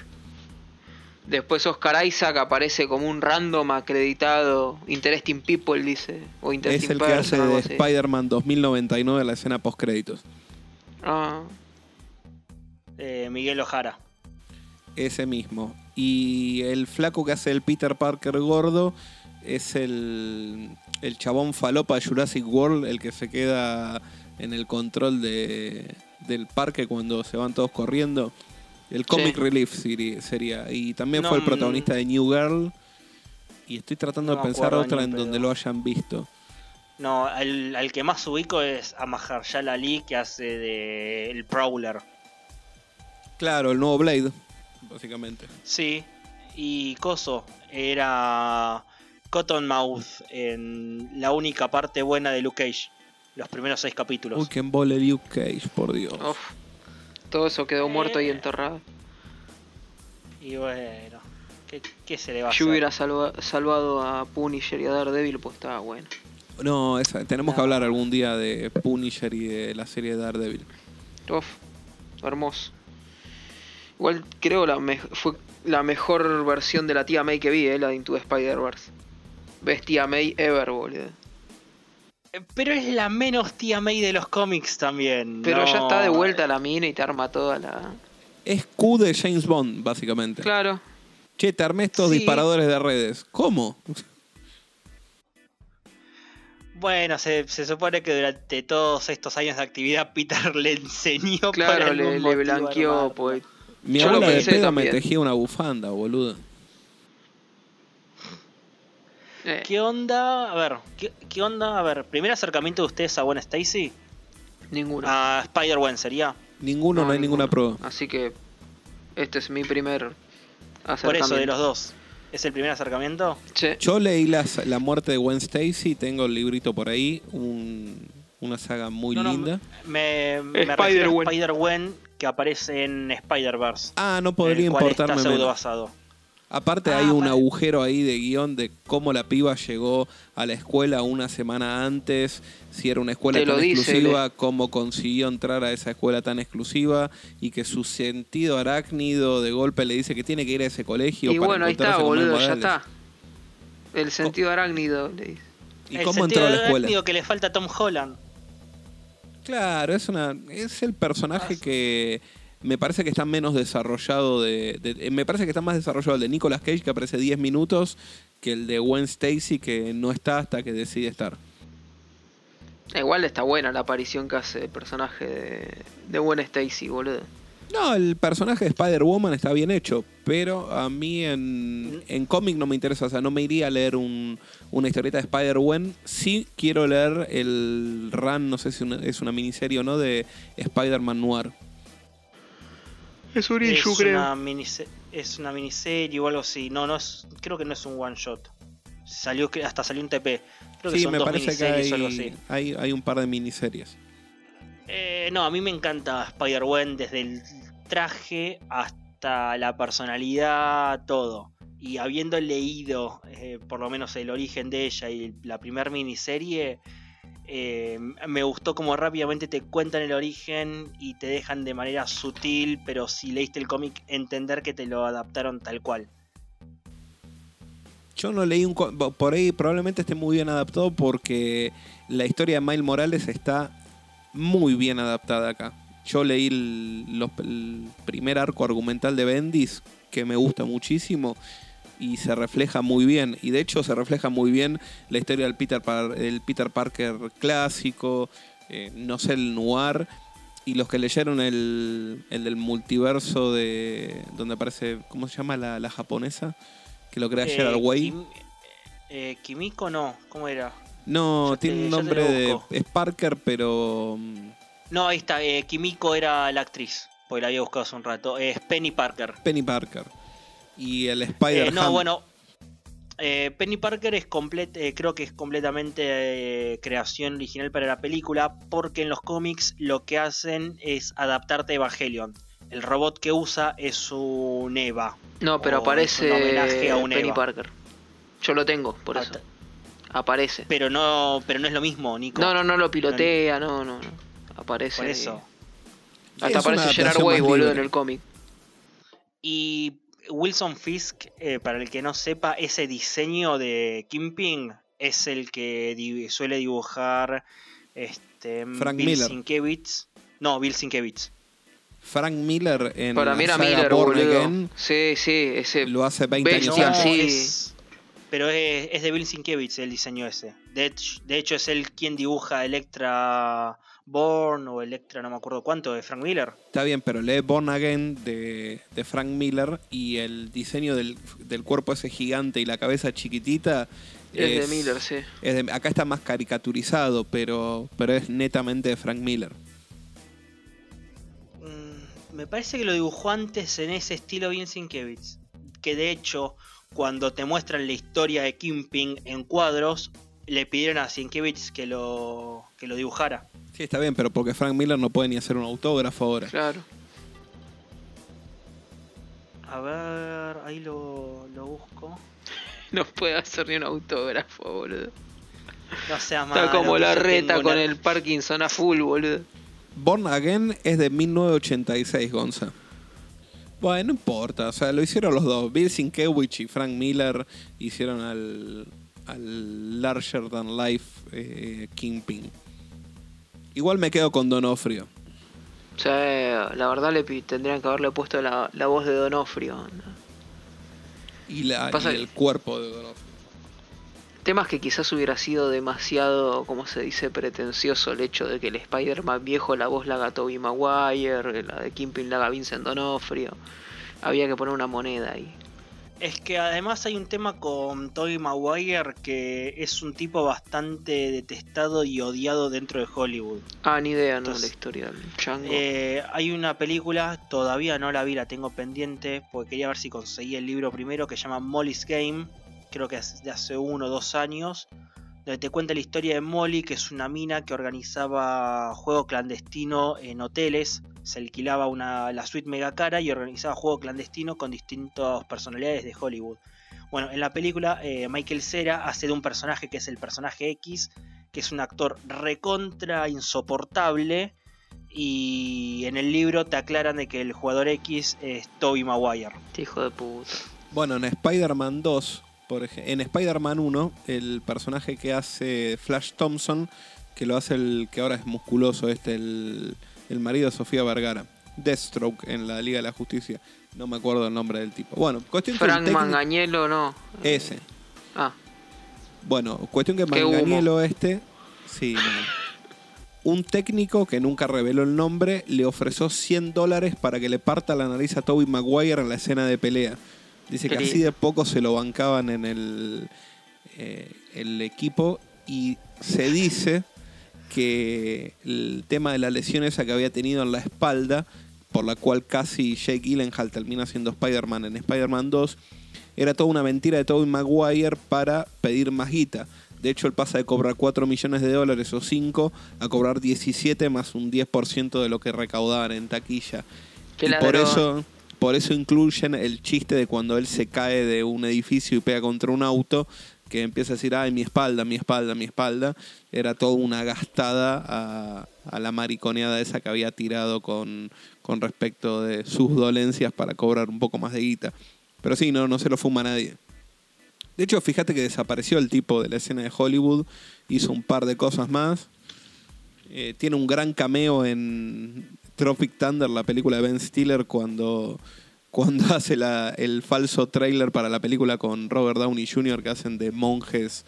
Después Oscar Isaac aparece como un random acreditado. Interesting People, dice. O Es Interesting el que hace de. Spider-Man 2099 la escena post créditos. Ah, eh, Miguel Ojara. Ese mismo. Y el flaco que hace el Peter Parker gordo es el, el chabón falopa de Jurassic World, el que se queda en el control de, del parque cuando se van todos corriendo. El Comic Sí. Relief sería. Y también No, fue el protagonista de New Girl. Y estoy tratando No de pensar otra en donde lo hayan visto. No, al, al que más ubico es a Mahershala Ali, que hace de el Prowler. Claro, el nuevo Blade, básicamente. Sí, y Coso era Cottonmouth en la única parte buena de Luke Cage. Los primeros seis capítulos. Uy, que embole Luke Cage, por Dios. uf. Todo eso quedó muerto y Eh. enterrado. Y bueno, ¿qué, qué se le va a Yo hacer? hubiera salva- salvado a Punisher y a Daredevil, pues estaba bueno. No, esa- tenemos que hablar algún día de Punisher y de la serie de Daredevil. Uf, hermoso. Igual creo la me- fue la mejor versión de la tía May que vi, eh, la de Into the Spider-Verse. Best tía May ever, boludo. Pero es la menos tía May de los cómics también. Pero ya está de vuelta la mina y te arma toda la... Es Q de James Bond, básicamente. Claro. Che, te armé estos Sí. disparadores de redes. ¿Cómo? Bueno, se, se supone que durante todos estos años de actividad Peter le enseñó Claro, algún le, le blanqueó, pues. Mi Yo lo abuela de pedo me tejía una bufanda, boludo. Eh, ¿Qué onda? A ver, ¿qué, qué onda? A ver, primer acercamiento de ustedes a Gwen Stacy. ninguno. A Spider-Gwen sería. Ninguno, no, hay ninguna prueba. Así que este es mi primer Por acercamiento. eso, de los dos. ¿Es el primer acercamiento? Sí. Yo leí las- la muerte de Gwen Stacy, tengo el librito por ahí, un- una saga muy No, no, linda. Me, me refiero Spider-Gwen. que aparece en Spider-Verse. Ah, no podría cual está importarme pseudo menos. basado. Aparte Ah, hay un vale. agujero ahí de guion de cómo la piba llegó a la escuela una semana antes, si era una escuela Te tan dice, exclusiva, cómo consiguió entrar a esa escuela tan exclusiva y que su sentido arácnido de golpe le dice que tiene que ir a ese colegio. Y para bueno, ahí está, boludo, ya está. El sentido arácnido, le dice. ¿Y el cómo entró a la escuela? que le falta a Tom Holland. Claro, es una es el personaje que me parece que está menos desarrollado de, de- eh, me parece que está más desarrollado el de Nicolas Cage que aparece 10 minutos que el de Gwen Stacy que no está hasta que decide estar. Igual está buena la aparición que hace el personaje de, de Gwen Stacy, boludo. No, el personaje de Spider-Woman está bien hecho, pero a mí en, en cómic no me interesa, o sea, no me iría a leer un- una historieta de Spider-Gwen. Sí quiero leer el run, no sé si una- es una miniserie o no, de Spider-Man Noir. Es un Es una, minise- es una miniserie o algo así. No, no es, creo que no es un one shot. Salió, que- hasta salió un TP. Creo que Sí, son me dos parece que miniseries hay, o algo así. hay, hay un par de miniseries. Eh, no, a mí me encanta Spider-Gwen desde el traje hasta la personalidad, todo. Y habiendo leído eh, por lo menos el origen de ella y la primer miniserie, eh, me gustó como rápidamente te cuentan el origen y te dejan de manera sutil, pero si leíste el cómic, entender que te lo adaptaron tal cual. Yo no leí un... Por ahí probablemente esté muy bien adaptado porque la historia de Miles Morales está muy bien adaptada acá. Yo leí el primer arco argumental de Bendis, que me gusta muchísimo, y se refleja muy bien. Y de hecho se refleja muy bien la historia del Peter, Par- el Peter Parker clásico, eh, no sé, el noir. Y los que leyeron el, el del multiverso de... donde aparece, ¿cómo se llama la, la japonesa? Que lo crea Eh, Gerard Way. Kim- eh, Kimiko no, ¿cómo era? No, te- tiene un nombre de. Es Parker, pero. mm, No, ahí está. eh, Kimiko era la actriz. Porque la había buscado hace un rato. Es Penny Parker. Penny Parker. Y el Spider Eh, no, bueno. eh, Penny Parker es eh, creo que es completamente eh, creación original para la película. Porque en los cómics lo que hacen es adaptarte a Evangelion. El robot que usa es un Eva. No, pero aparece homenaje a un Penny Eva. Parker. Yo lo tengo, por Ah, eso. Aparece. Pero no, pero no es lo mismo, Nico. No, no, no lo pilotea, no, no, no. Aparece. Por eso. Hasta Es aparece Gerard Way, boludo, en el cómic. Y Wilson Fisk, eh, para el que no sepa, ese diseño de Kingpin es el que di- suele dibujar este, Frank Bill Miller. Sienkiewicz. No, Bill Sienkiewicz. Frank Miller en Para mí era Miller. Again Sí, sí, ese. lo hace 20 Bestia, años sí. es- pero es, es de Bill Sienkiewicz el diseño ese. De hecho, de hecho, es él quien dibuja Electra Born o Electra, no me acuerdo cuánto, de Frank Miller. Está bien, pero lee Born Again de, de Frank Miller y el diseño del, del cuerpo ese gigante y la cabeza chiquitita Es de Miller, sí. es de- acá está más caricaturizado, pero, pero es netamente de Frank Miller. Mm, Me parece que lo dibujó antes en ese estilo Bill Sienkiewicz. Que de hecho, cuando te muestran la historia de Kingpin en cuadros, le pidieron a Sienkiewicz que lo, que lo dibujara. Sí, está bien, pero porque Frank Miller no puede ni hacer un autógrafo ahora. Claro. A ver, ahí lo, lo busco. [LAUGHS] No puede hacer ni un autógrafo, boludo. No sea Está como la reta con el Parkinson a full, boludo. Born Again es de 1986, Gonza. Bueno, no importa, o sea, lo hicieron los dos. Bill Sienkiewicz y Frank Miller hicieron al, al Larger Than Life eh, Kingpin. Igual me quedo con Donofrio. O sea, la verdad le tendrían que haberle puesto la, la voz de Donofrio. ¿no? Y, la, Pasa y que- el cuerpo de Donofrio. Temas que quizás hubiera sido demasiado, como se dice, pretencioso el hecho de que el Spider-Man viejo la voz la haga Tobey Maguire, la de Kingpin la haga Vincent Donofrio. Había que poner una moneda ahí. Es que además hay un tema con Tobey Maguire que es un tipo bastante detestado y odiado dentro de Hollywood. Ah, ni idea, no, Entonces, la historia del chango. Eh, hay una película, todavía no la vi, la tengo pendiente, porque quería ver si conseguí el libro primero, que se llama Molly's Game, creo que es de hace uno o dos años, donde te cuenta la historia de Molly, que es una mina que organizaba juego clandestino en hoteles, se alquilaba una, la suite mega cara y organizaba juego clandestino con distintas personalidades de Hollywood. Bueno, en la película eh, Michael Cera hace de un personaje que es el personaje X, que es un actor recontra insoportable, y en el libro te aclaran de que el jugador X es Toby Maguire. Este hijo de puta. Bueno, en Spider-Man 2, por en Spider-Man 1, el personaje que hace Flash Thompson, que lo hace el que ahora es musculoso, este, el, el marido de Sofía Vergara. Deathstroke en la Liga de la Justicia. No me acuerdo el nombre del tipo. Bueno, cuestión que el Frank Mangañelo no. Ese. Ah, Bueno, cuestión que. Manganiello este. Sí, no. Un técnico que nunca reveló el nombre le ofreció 100 dólares para que le parta la nariz a Toby Maguire en la escena de pelea. Dice que así de poco se lo bancaban en el, eh, el equipo y se dice que el tema de la lesión esa que había tenido en la espalda, por la cual casi Jake Gyllenhaal termina siendo Spider-Man en Spider-Man 2, era toda una mentira de Tobey Maguire para pedir más guita. De hecho, él pasa de cobrar 4 millones de dólares o 5 a cobrar 17 más un 10% de lo que recaudaban en taquilla. Y por eso, por eso incluyen el chiste de cuando él se cae de un edificio y pega contra un auto, que empieza a decir, ay, mi espalda, mi espalda, mi espalda. Era toda una gastada a, la mariconeada esa que había tirado con, con respecto de sus dolencias para cobrar un poco más de guita. Pero sí, no, no se lo fuma nadie. De hecho, fíjate que desapareció el tipo de la escena de Hollywood, hizo un par de cosas más. Eh, tiene un gran cameo en Tropic Thunder, la película de Ben Stiller, cuando, cuando [LAUGHS] hace la- el falso trailer para la película con Robert Downey Jr. que hacen de monjes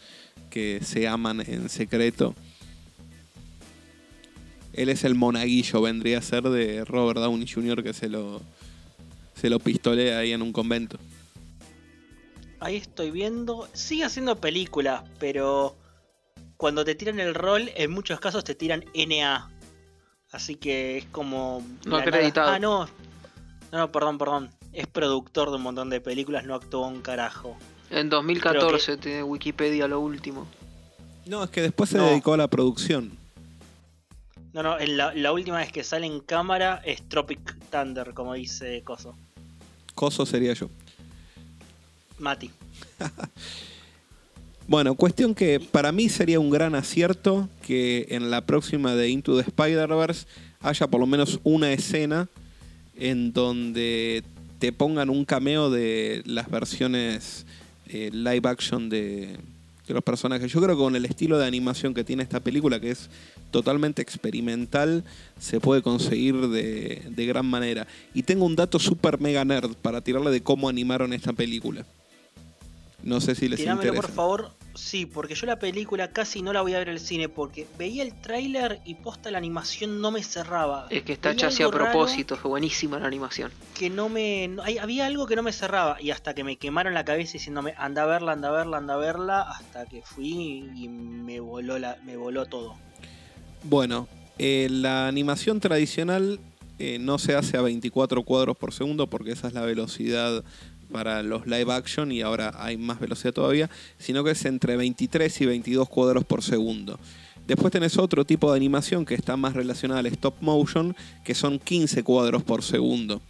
que se aman en secreto. Él es el monaguillo, vendría a ser de Robert Downey Jr. que se lo, se lo pistolea ahí en un convento. Ahí estoy viendo. Sigue haciendo películas, pero cuando te tiran el rol, en muchos casos te tiran NA. Así que es como. No acreditado. Ah, no. No, no, perdón, perdón. Es productor de un montón de películas, no actuó un carajo. En 2014 tiene Wikipedia lo último. No, es que después se No. dedicó a la producción. No, no, la última vez que sale en cámara es Tropic Thunder, como dice Coso. Coso sería yo. Mati. [LAUGHS] Bueno, cuestión que para mí sería un gran acierto que en la próxima de Into the Spider-Verse haya por lo menos una escena en donde te pongan un cameo de las versiones eh, live action de, de los personajes. Yo creo que con el estilo de animación que tiene esta película, que es totalmente experimental, se puede conseguir de, de gran manera. Y tengo un dato super mega nerd para tirarle de cómo animaron esta película. No sé si les Tirámelo interesa. por favor. Sí, porque yo la película casi no la voy a ver al cine porque veía el tráiler y posta la animación no me cerraba. Es que está hecha así a propósito, es buenísima la animación. Que no me. no- hay- había algo que no me cerraba y hasta que me quemaron la cabeza diciéndome anda a verla, anda a verla, anda a verla, hasta que fui y me voló, la, me voló todo. Bueno, eh, la animación tradicional eh, no se hace a 24 cuadros por segundo porque esa es la velocidad para los live action y ahora hay más velocidad todavía, sino que es entre 23 y 22 cuadros por segundo. Después tenés otro tipo de animación que está más relacionada al stop motion, que son 15 cuadros por segundo.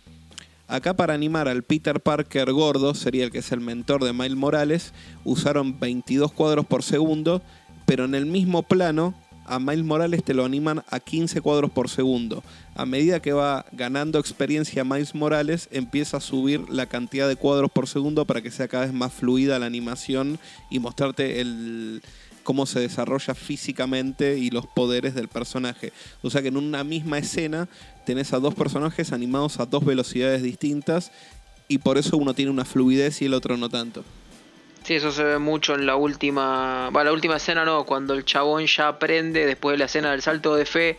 Acá para animar al Peter Parker gordo, sería el que es el mentor de Miles Morales, usaron 22 cuadros por segundo, pero en el mismo plano a Miles Morales te lo animan a 15 cuadros por segundo. A medida que va ganando experiencia Miles Morales, empieza a subir la cantidad de cuadros por segundo para que sea cada vez más fluida la animación y mostrarte el cómo se desarrolla físicamente y los poderes del personaje. O sea que en una misma escena tenés a dos personajes animados a dos velocidades distintas y por eso uno tiene una fluidez y el otro no tanto. Sí, eso se ve mucho en la última. Va, la última escena no, cuando el chabón ya aprende, después de la escena del salto de fe,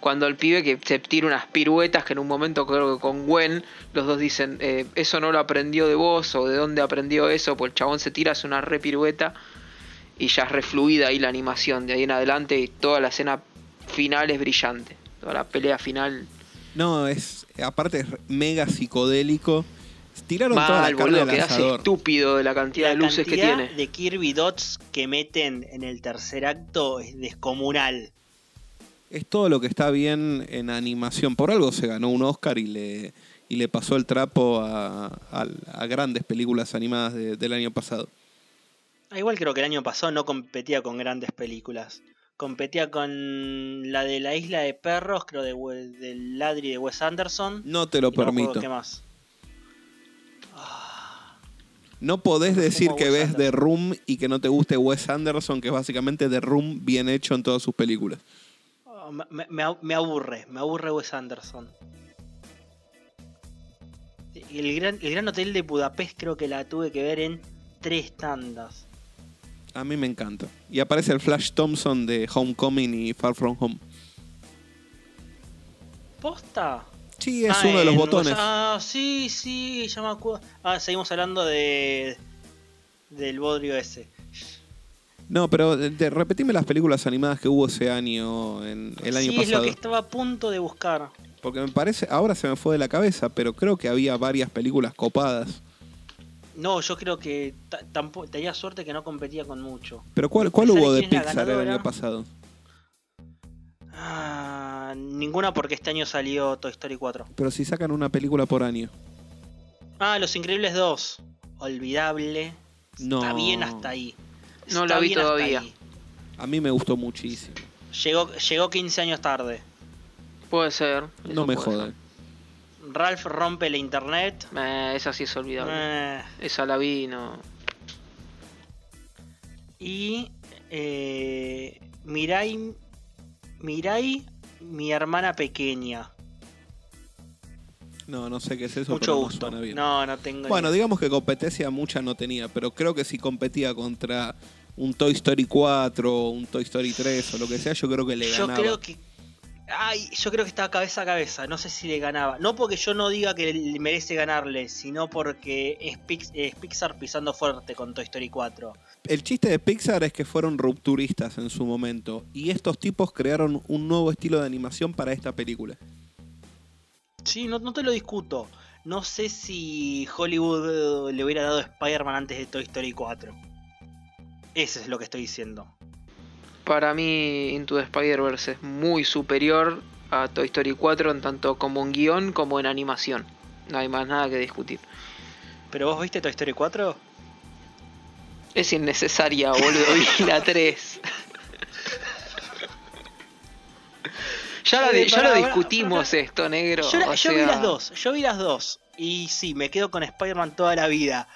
cuando el pibe que se tira unas piruetas, que en un momento creo que con Gwen, los dos dicen, eh, eso no lo aprendió de vos, o de dónde aprendió eso, pues el chabón se tira, hace una re pirueta, y ya es refluida ahí la animación, de ahí en adelante, y toda la escena final es brillante. Toda la pelea final. No, es aparte es mega psicodélico. Tiraron toda Mal, la carne boludo, quedás estúpido de la cantidad La de luces que tiene. de Kirby Dots que meten en el tercer acto es descomunal. Es todo lo que está bien en animación. Por algo se ganó un Oscar y le, y le pasó el trapo a, a- a grandes películas animadas de- del año pasado. Ah, Igual creo que el año pasado no competía con grandes películas. Competía con la de la isla de perros, creo de del Ladri de Wes Anderson. No te lo y no permito. ¿Qué más? No podés decir que ves Anderson. The Room y que no te guste Wes Anderson, que es básicamente The Room bien hecho en todas sus películas. Me, au- me aburre, me aburre Wes Anderson. El gran, el gran Hotel de Budapest creo que la tuve que ver en tres tandas. A mí me encanta. Y aparece el Flash Thompson de Homecoming y Far From Home. ¿Posta? Sí, es Ah, uno de los botones. Ah, sí, sí, ya me acuerdo. Ah, seguimos hablando de. del bodrio ese. No, pero de- de- repetime las películas animadas que hubo ese año, en el año sí, es lo pasado. que estaba a punto de buscar. Porque me parece, ahora se me fue de la cabeza, pero creo que había varias películas copadas. No, yo creo que tenía suerte que no competía con mucho. Pero ¿cuál, cuál ¿Sabe hubo de Pixar el año pasado? Ah, ninguna porque este año salió Toy Story 4. Pero si sacan una película por año. Ah, Los Increíbles 2. Olvidable. No. Está bien hasta ahí. No Está la vi bien hasta todavía. ahí. A mí me gustó muchísimo. Llegó, llegó 15 años tarde. Puede ser. No me jodan. Ralph rompe la internet. Eh, esa sí es olvidable. Eh, Esa la vi, no. y eh, Mirai, Mirai, mi hermana pequeña. No, no sé qué es eso, Mucho pero no gusto. suena bien. No, no tengo. Bueno, ni- digamos que competencia mucha no tenía, pero creo que si competía contra un Toy Story 4 o un Toy Story 3 o lo que sea, yo creo que le yo ganaba. creo que Ay, yo creo que estaba cabeza a cabeza. No sé si le ganaba. No porque yo no diga que le merece ganarle, sino porque es, Pix- es Pixar pisando fuerte con Toy Story 4. El chiste de Pixar es que fueron rupturistas en su momento y estos tipos crearon un nuevo estilo de animación para esta película. Sí, no, no te lo discuto. No sé si Hollywood eh, le hubiera dado Spider-Man antes de Toy Story 4. Eso es lo que estoy diciendo. Para mí, Into the Spider-Verse es muy superior a Toy Story 4 en tanto como en guion como en animación. No hay más nada que discutir. ¿Pero vos viste Toy Story 4? Es innecesaria, boludo. Vi [LAUGHS] la 3. ya lo, ya discutimos esto, negro. Yo, la- vi las dos, yo vi las dos. Y sí, me quedo con Spider-Man toda la vida.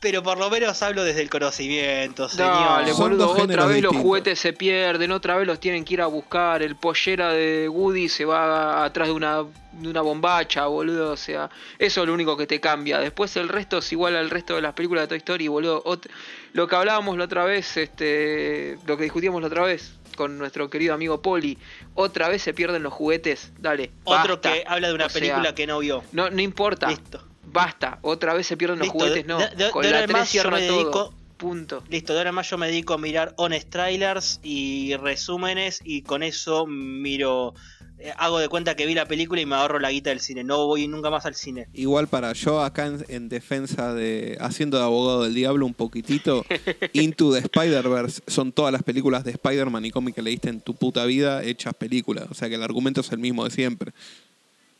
Pero por lo menos hablo desde el conocimiento, señor. Dale, boludo, otra vez los juguetes se pierden, otra vez los tienen que ir a buscar, el pollera de Woody se va atrás de una, de una bombacha, boludo, o sea, eso es lo único que te cambia. Después el resto es igual al resto de las películas de Toy Story, boludo. Ot- lo que hablábamos la otra vez, este, lo que discutíamos la otra vez con nuestro querido amigo Poli, otra vez se pierden los juguetes, dale. Otro basta. que habla de una O sea, película que no vio. No, no importa, Listo. Basta, otra vez se pierden los juguetes, no. de- de- con de la ahora en 3 más yo cierra me todo. dedico- Punto. Listo, de ahora en más yo me dedico a mirar honest trailers y resúmenes y con eso miro, eh, hago de cuenta que vi la película y me ahorro la guita del cine. No voy nunca más al cine. Igual para yo acá en, en defensa de haciendo de abogado del diablo un poquitito, [LAUGHS] Into the Spider-Verse son todas las películas de Spider-Man y cómic que leíste en tu puta vida hechas películas, o sea que el argumento es el mismo de siempre.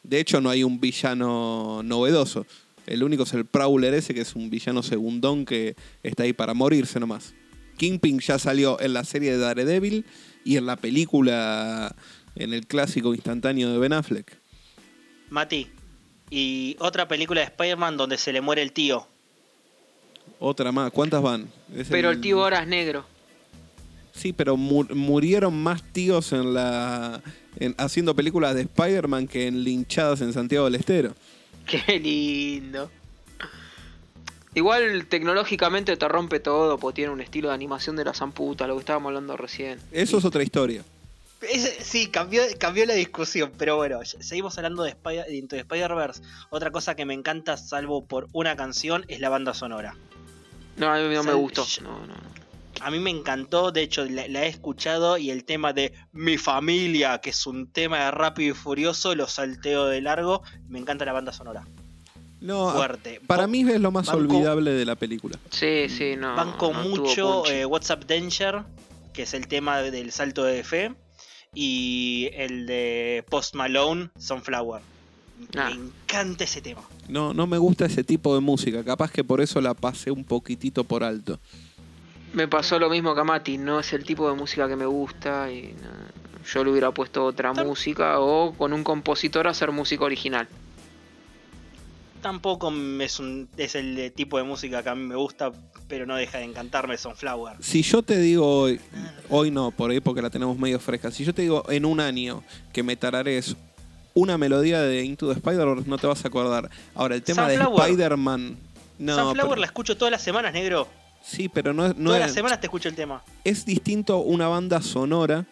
De hecho no hay un villano novedoso. El único es el Prowler ese que es un villano segundón que está ahí para morirse nomás. Kingpin ya salió en la serie de Daredevil y en la película en el clásico instantáneo de Ben Affleck. Mati, y otra película de Spider-Man donde se le muere el tío. Otra más, ¿cuántas van? Es Pero el tío ahora es negro. Sí, pero mu- murieron más tíos en la en- haciendo películas de Spider-Man que en linchadas en Santiago del Estero. [LAUGHS] Qué lindo. Igual tecnológicamente te rompe todo, porque tiene un estilo de animación de la zamputa, lo que estábamos hablando recién. Eso es otra historia. Sí, cambió, cambió la discusión, pero bueno, seguimos hablando de, Spider- Spider-Verse. Otra cosa que me encanta, salvo por una canción, es la banda sonora. No, a mí no me gustó. yo- No, no, no. A mí me encantó, de hecho la, la he escuchado y el tema de Mi familia, que es un tema de rápido y furioso, lo salteo de largo. Me encanta la banda sonora. No, Fuerte. para Bo- mí es lo más banco- olvidable de la película. Sí, sí, no. Banco no mucho eh, WhatsApp Danger, que es el tema del salto de fe, y el de Post Malone, Sunflower. Ah. Me encanta ese tema. No, no me gusta ese tipo de música. Capaz que por eso la pasé un poquitito por alto. Me pasó lo mismo que a Mati, no es el tipo de música que me gusta y no, yo le hubiera puesto otra música o con un compositor hacer música original. Tampoco es, un, es el tipo de música que a mí me gusta, pero no deja de encantarme Sunflower. Si yo te digo hoy, hoy no, por ahí porque la tenemos medio fresca. Si yo te digo en un año que me tararees una melodía de Into the Spider-Verse, no te vas a acordar. Ahora, el tema de. Spider-Man. No, Sunflower pero- la escucho todas las semanas, negro. Sí, pero no, es- no todas es, las semanas te escucho el tema. es distinto una banda sonora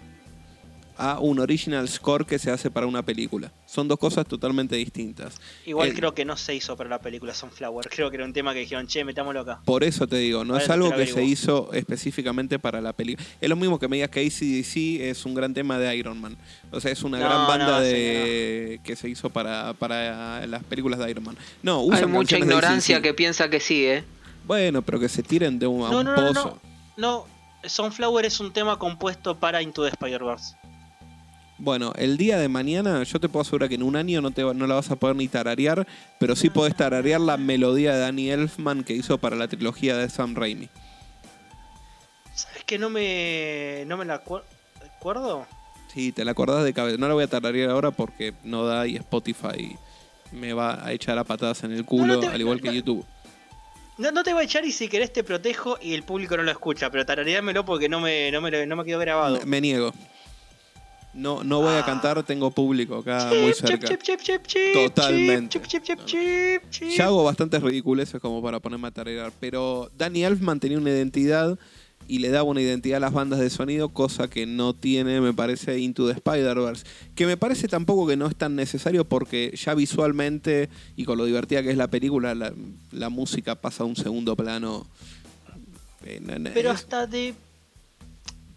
a un original score que se hace para una película. Son dos cosas totalmente distintas. Igual El- creo que no se hizo para la película Sunflower. Creo que era un tema que dijeron, che, metámoslo acá. Por eso te digo, no es algo que se hizo específicamente para la película. Es lo mismo que me digas que ACDC es un gran tema de Iron Man. O sea, es una No, gran banda no, de que se hizo para, para las películas de Iron Man. No, usan Hay mucha de ignorancia que piensa que sí, ¿eh? Bueno, pero que se tiren de un, a No, un no, no, pozo. no. No, Sunflower es un tema compuesto para Into the Spider-Verse. Bueno, el día de mañana yo te puedo asegurar que en un año no, te, no la vas a poder ni tararear, pero sí podés tararear la melodía de Danny Elfman que hizo para la trilogía de Sam Raimi. ¿Sabes que no me, no me la acuer- acuerdo? Sí, te la acordás de cabeza. No la voy a tararear ahora porque no da y Spotify me va a echar a patadas en el culo, No, no te- al igual que. YouTube. No, no te voy a echar y si querés te protejo y el público no lo escucha, pero tarareámelo porque no me, no me, no me quedó grabado. Me, me niego. No, no voy a Ah. cantar, tengo público acá muy Chip, cerca. chip, chip, chip, chip, Totalmente. chip, chip, chip, No. chip, chip. Ya hago bastantes ridiculeces como para ponerme a tararear, pero Danny Elfman tenía una identidad y le daba una identidad a las bandas de sonido, cosa que no tiene, me parece, Into the Spider-Verse. Que me parece tampoco que no es tan necesario porque ya visualmente y con lo divertida que es la película, la, la música pasa a un segundo plano. Eh, Pero hasta de.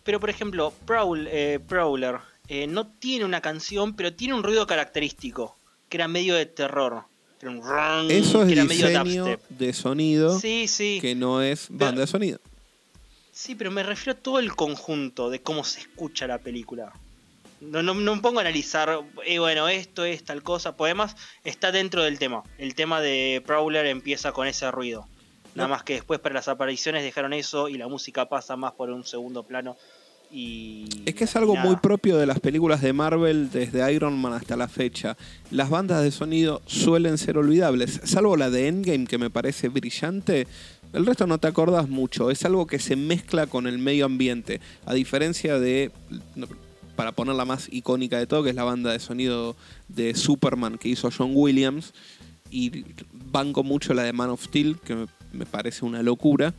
Pero por ejemplo, Prowl- eh, Prowler eh, no tiene una canción, pero tiene un ruido característico, que era medio de terror. Era un eso que es era medio diseño de sonido Sí, sí. que no es banda de sonido. Sí, pero me refiero a todo el conjunto de cómo se escucha la película. No, no, no me pongo a analizar, eh, bueno, esto es tal cosa, pues además está dentro del tema. El tema de Prowler empieza con ese ruido. Nada No. más que después para las apariciones dejaron eso y la música pasa más por un segundo plano. Y Es que es algo nada. muy propio de las películas de Marvel desde Iron Man hasta la fecha. Las bandas de sonido suelen ser olvidables, salvo la de Endgame que me parece brillante. El resto no te acordás mucho, es algo que se mezcla con el medio ambiente, a diferencia de, para ponerla más icónica de todo, que es la banda de sonido de Superman que hizo John Williams, y banco mucho la de Man of Steel, que me, parece una locura.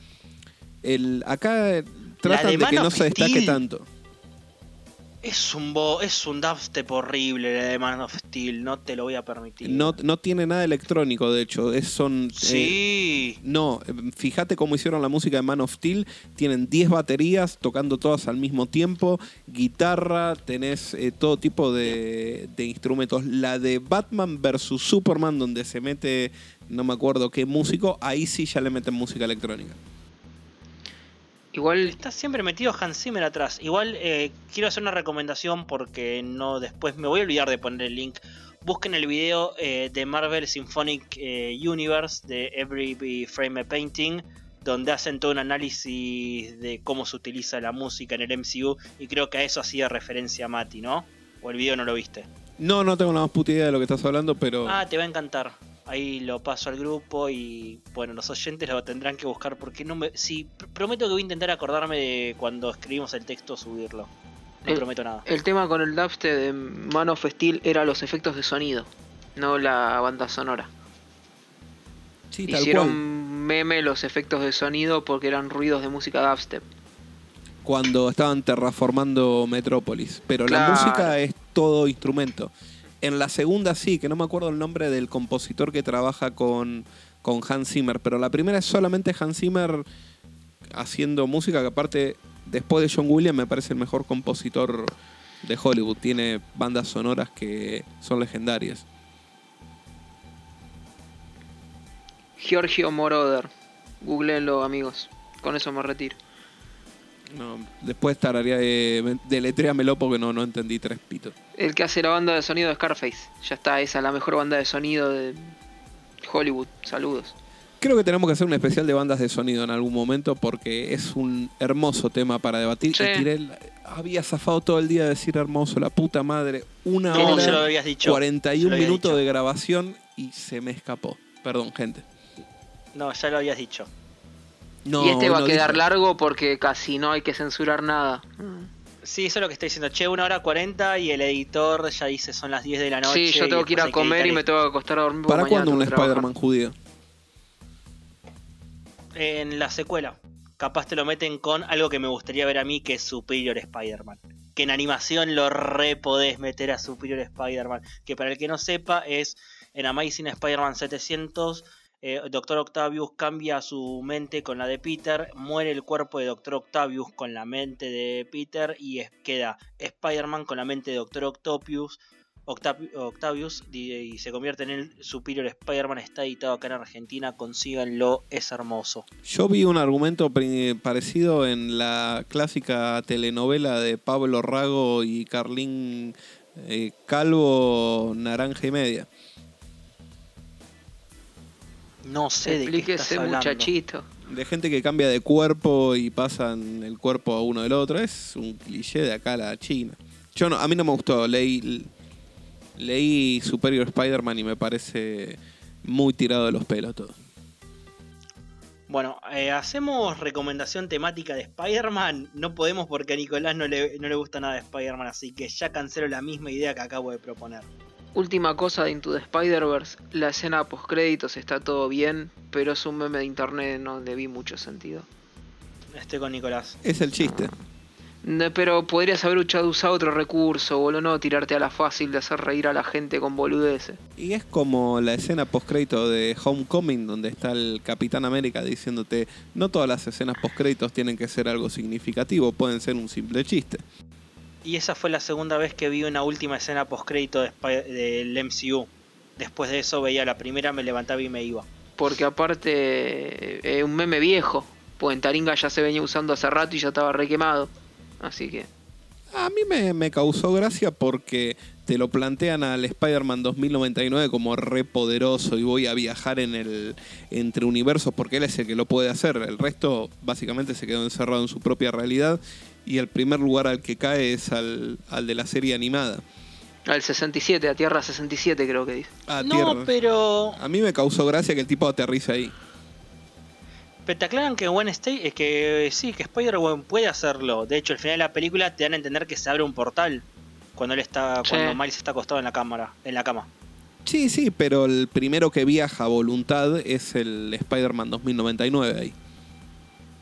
El, acá tratan de que no se destaque tanto. Es un bo es un dubstep horrible la de Man of Steel, no te lo voy a permitir. No, no tiene nada electrónico, de hecho. Es, son. eh, Sí. no, eh, fíjate cómo hicieron la música de Man of Steel. Tienen 10 baterías tocando todas al mismo tiempo. Guitarra, tenés eh, todo tipo de, de instrumentos. La de Batman vs Superman, donde se mete, no me acuerdo qué músico, ahí sí ya le meten música electrónica. Igual Está siempre metido Hans Zimmer atrás. Igual eh, quiero hacer una recomendación porque no después me voy a olvidar de poner el link. Busquen el video eh, de Marvel Symphonic eh, Universe de Every Frame a Painting, donde hacen todo un análisis de cómo se utiliza la música en el MCU y creo que a eso hacía referencia Mati, ¿no? O el video no lo viste. No, no tengo la más puta idea de lo que estás hablando, pero. Ah, te va a encantar. Ahí lo paso al grupo y bueno, los oyentes lo tendrán que buscar porque no me... Sí, pr- prometo que voy a intentar acordarme de cuando escribimos el texto subirlo. No El- prometo nada. el tema con el dubstep de Man of Steel era los efectos de sonido, no la banda sonora. sí, tal Hicieron cual. meme los efectos de sonido porque eran ruidos de música dubstep. cuando estaban terraformando Metrópolis. Pero la música es todo instrumento. En la segunda sí, que no me acuerdo el nombre del compositor que trabaja con, con Hans Zimmer, pero la primera es solamente Hans Zimmer haciendo música, que aparte, después de John Williams, me parece el mejor compositor de Hollywood. Tiene bandas sonoras que son legendarias. Giorgio Moroder. Googleenlo, amigos. Con eso me retiro. No, después tararía de deletréamelo porque no, no entendí tres pitos. El que hace la banda de sonido de Scarface. Ya está, esa es la mejor banda de sonido de Hollywood. Saludos. Creo que tenemos que hacer un especial de bandas de sonido en algún momento porque es un hermoso tema para debatir. Sí. Y tiré el- había zafado todo el día de decir hermoso, la puta madre. Una No, hora, lo habías dicho. ya 41 lo habías minutos dicho. de grabación y se me escapó. Perdón, gente. No, ya lo habías dicho. No, y este va a quedar largo porque casi no hay que censurar nada. Sí, eso es lo que estoy diciendo. Che, una hora 40 y el editor ya dice son las 10 de la noche. Sí, yo tengo que ir a comer y me tengo que acostar a dormir. ¿Para cuándo un. Spider-Man judío? En la secuela. Capaz te lo meten con algo que me gustaría ver a mí, que es Superior Spider-Man. Que en animación lo re podés meter a Superior Spider-Man. Que para el que no sepa, es en Amazing Spider-Man 700. Eh, Doctor Octavius cambia su mente con la de Peter. Muere el cuerpo de Doctor Octavius con la mente de Peter. Y es- queda Spider-Man con la mente de Doctor Octavius. Octavi- Octavius y, se convierte en el Superior Spider-Man. Está editado acá en Argentina. Consíganlo, es hermoso. Yo vi un argumento parecido en la clásica telenovela de Pablo Rago y Carlín eh, Calvo, Naranja y Media. No sé de qué Explíquese, estás hablando. muchachito. De gente que cambia de cuerpo y pasan el cuerpo a uno del otro. Es un cliché de acá a la China. Yo no, a mí no me gustó. Leí, leí Superior Spider-Man y me parece muy tirado de los pelos todo. Bueno, eh, hacemos recomendación temática de Spider-Man. No podemos porque a Nicolás no le, no le gusta nada de Spider-Man, así que ya cancelo la misma idea que acabo de proponer. Última cosa de Into the Spider-Verse, la escena post créditos está todo bien, pero es un meme de internet, no le vi mucho sentido. Estoy con Nicolás. Es el chiste. No, pero podrías haber usado, usado otro recurso, boludo, no tirarte a la fácil de hacer reír a la gente con boludeces. Y es como la escena postcrédito de Homecoming, donde está el Capitán América diciéndote, no todas las escenas postcréditos tienen que ser algo significativo, pueden ser un simple chiste. Y esa fue la segunda vez que vi una última escena postcrédito de del MCU. Después de eso veía la primera, me levantaba y me iba. Porque aparte es un meme viejo, pues en Taringa ya se venía usando hace rato y ya estaba requemado. Así que... A mí me, me causó gracia porque te lo plantean al Spider-Man 2099 como re poderoso y voy a viajar en el entre universos porque él es el que lo puede hacer. El resto básicamente se quedó encerrado en su propia realidad y el primer lugar al que cae es al, al de la serie animada. Al 67, a Tierra 67 creo que dice. Ah, no, tierra. pero. A mí me causó gracia que el tipo aterriza ahí. Pero te aclaran que Gwen Stacy, es que sí, que Spider-Man puede hacerlo. De hecho, al final de la película te dan a entender que se abre un portal cuando él está, Sí. cuando Miles está acostado en la cámara, en la cama. Sí, sí, pero el primero que viaja a voluntad es el Spider-Man 2099 ahí.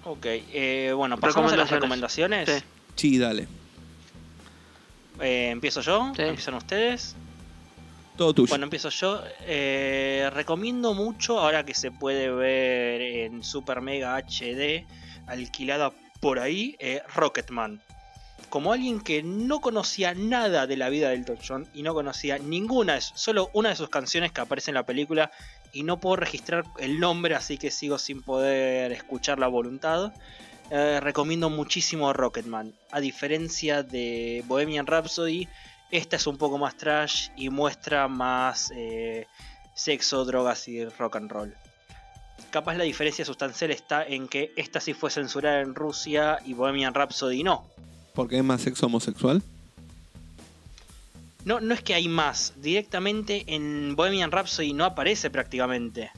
Ok, eh, bueno, pasamos a las Recomendaciones. Sí. Sí, dale. Eh, empiezo yo, Sí. empiezan ustedes. Todo tuyo. Bueno, empiezo yo. Eh, recomiendo mucho, ahora que se puede ver en Super Mega HD, alquilada por ahí, eh, Rocketman. Como alguien que no conocía nada de la vida del Elton John y no conocía ninguna, solo una de sus canciones que aparece en la película y no puedo registrar el nombre, así que sigo sin poder escuchar la voluntad. Eh, recomiendo muchísimo Rocketman. A diferencia de Bohemian Rhapsody, esta es un poco más trash y muestra más eh, sexo, drogas y rock and roll. Capaz la diferencia sustancial está en que esta sí fue censurada en Rusia y Bohemian Rhapsody no. Porque es más sexo homosexual. No, no es que hay más. Directamente en Bohemian Rhapsody no aparece prácticamente.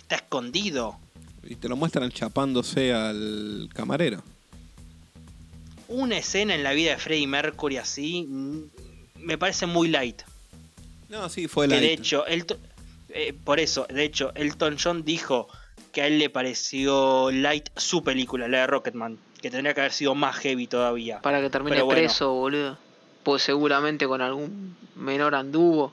Está escondido. Y te lo muestran chapándose al camarero. Una escena en la vida de Freddie Mercury así mm, me parece muy light. No, sí, fue Que la. de hecho, Elton- eh, por eso, de hecho, Elton John dijo que a él le pareció light su película, la de Rocketman, que tendría que haber sido más heavy todavía. Para que termine Pero bueno. preso, boludo. Pues seguramente con algún menor anduvo.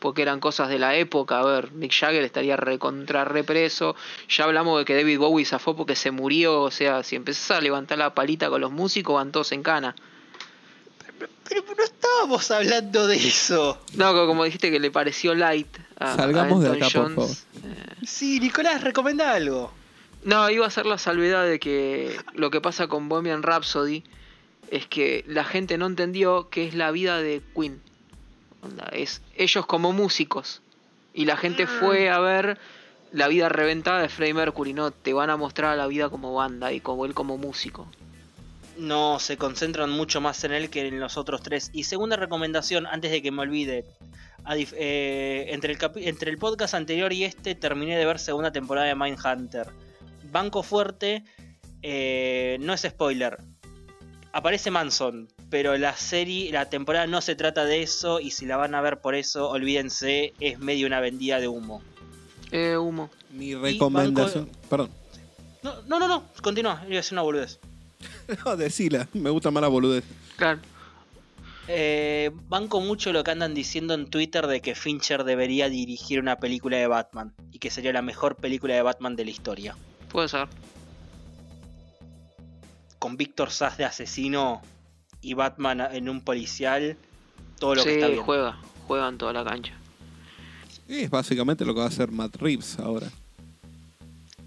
Porque eran cosas de la época. A ver, Mick Jagger estaría recontra represo. Ya hablamos de que David Bowie zafó porque se murió. O sea, si empezás a levantar la palita con los músicos, van todos en cana. Pero no estábamos hablando de eso. No, co- como dijiste que le pareció light a, a Salgamos de acá, por John. favor. Sí, Nicolás, recomienda algo. No, iba a ser la salvedad de que lo que pasa con Bohemian Rhapsody es que la gente no entendió que es la vida de Queen. Es ellos como músicos. Y la gente fue a ver la vida reventada de Freddie Mercury, no, te van a mostrar la vida como banda y como él como músico. No, se concentran mucho más en él que en los otros tres. Y segunda recomendación, antes de que me olvide. eh, entre, el capi- entre el podcast anterior y este terminé de ver segunda temporada de Mindhunter. Banco fuerte, eh, no es spoiler. Aparece Manson, pero la serie, la temporada no se trata de eso y si la van a ver por eso, olvídense, es medio una vendida de humo. Eh, humo. Mi recomendación. Perdón. No, no, no, no, continúa, iba a decir una boludez. [LAUGHS] No, decila. Me gusta más la boludez. Claro. Eh, banco mucho lo que andan diciendo en Twitter de que Fincher debería dirigir una película de Batman y que sería la mejor película de Batman de la historia. Puede ser. Con Víctor Sass de asesino y Batman en un policial, todo lo que está bien. juega. Juega en toda la cancha. Y es básicamente lo que va a hacer Matt Reeves ahora.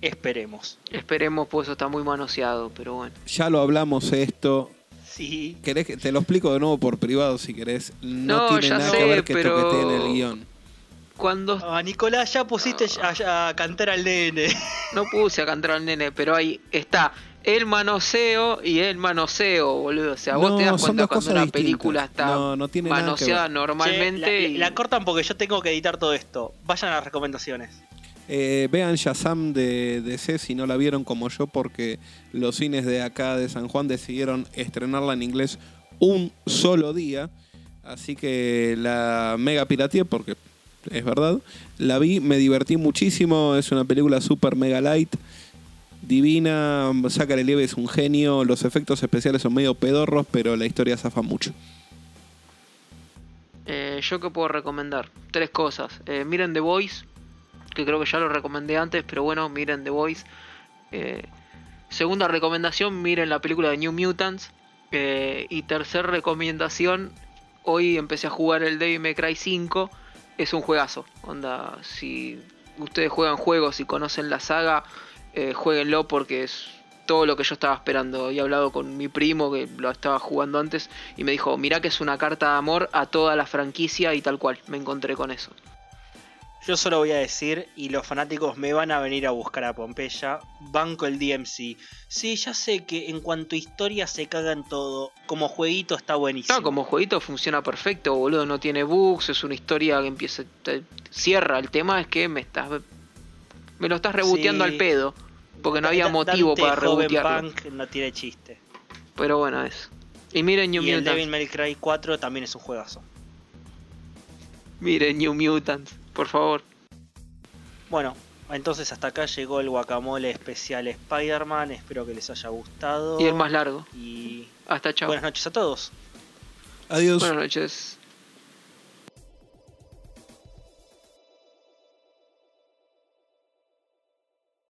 Esperemos. Esperemos, pues eso está muy manoseado, pero bueno. Ya lo hablamos esto. Sí. ¿Querés que te lo explico de nuevo por privado si querés? No, No, tiene ya nada sé, que ver que pero- toquete en el guion. Cuando Ah, Nicolás, ya pusiste a, a cantar al nene. No puse a cantar al nene, pero ahí está el manoseo y el manoseo, boludo. O sea, vos No, te das cuenta cuando cosas una distintas. película está No, no tiene nada que manoseada normalmente. Che, la, y- la cortan porque yo tengo que editar todo esto. Vayan a las recomendaciones. Eh, vean Shazam de DC si no la vieron como yo, porque los cines de acá de San Juan decidieron estrenarla en inglés un solo día. Así que la mega pirateé, porque es verdad. La vi, me divertí muchísimo. Es una película super mega light. Divina, Zachary Levi es un genio, los efectos especiales son medio pedorros, pero la historia zafa mucho. Eh, yo que puedo recomendar tres cosas. Eh, miren The Voice, que creo que ya lo recomendé antes, pero bueno, miren The Voice. Eh, segunda recomendación, miren la película de New Mutants. Y tercera recomendación, hoy empecé a jugar el Devil May Cry 5. Es un juegazo. Onda, si ustedes juegan juegos y conocen la saga, eh, jueguenlo porque es todo lo que yo estaba esperando. He hablado con mi primo que lo estaba jugando antes y me dijo, mirá que es una carta de amor a toda la franquicia y tal cual. Me encontré con eso. Yo solo voy a decir, y los fanáticos me van a venir a buscar a Pompeya, banco el DMC. Sí, ya sé que en cuanto a historia se cagan todo, como jueguito está buenísimo. No, como jueguito funciona perfecto, boludo, no tiene bugs, es una historia que empieza, te- cierra. El tema es que me estás me lo estás reboteando Sí. al pedo, porque no había motivo Dante para rebotearlo. Punk no tiene chiste. Pero bueno, es. Y miren New y el Mutants. Devil May Cry 4 también es un juegazo. Miren New Mutants, por favor. Bueno, entonces hasta acá llegó el guacamole especial Spider-Man. Espero que les haya gustado. Y el más largo. Y Hasta chao. buenas noches a todos. Adiós. Buenas noches.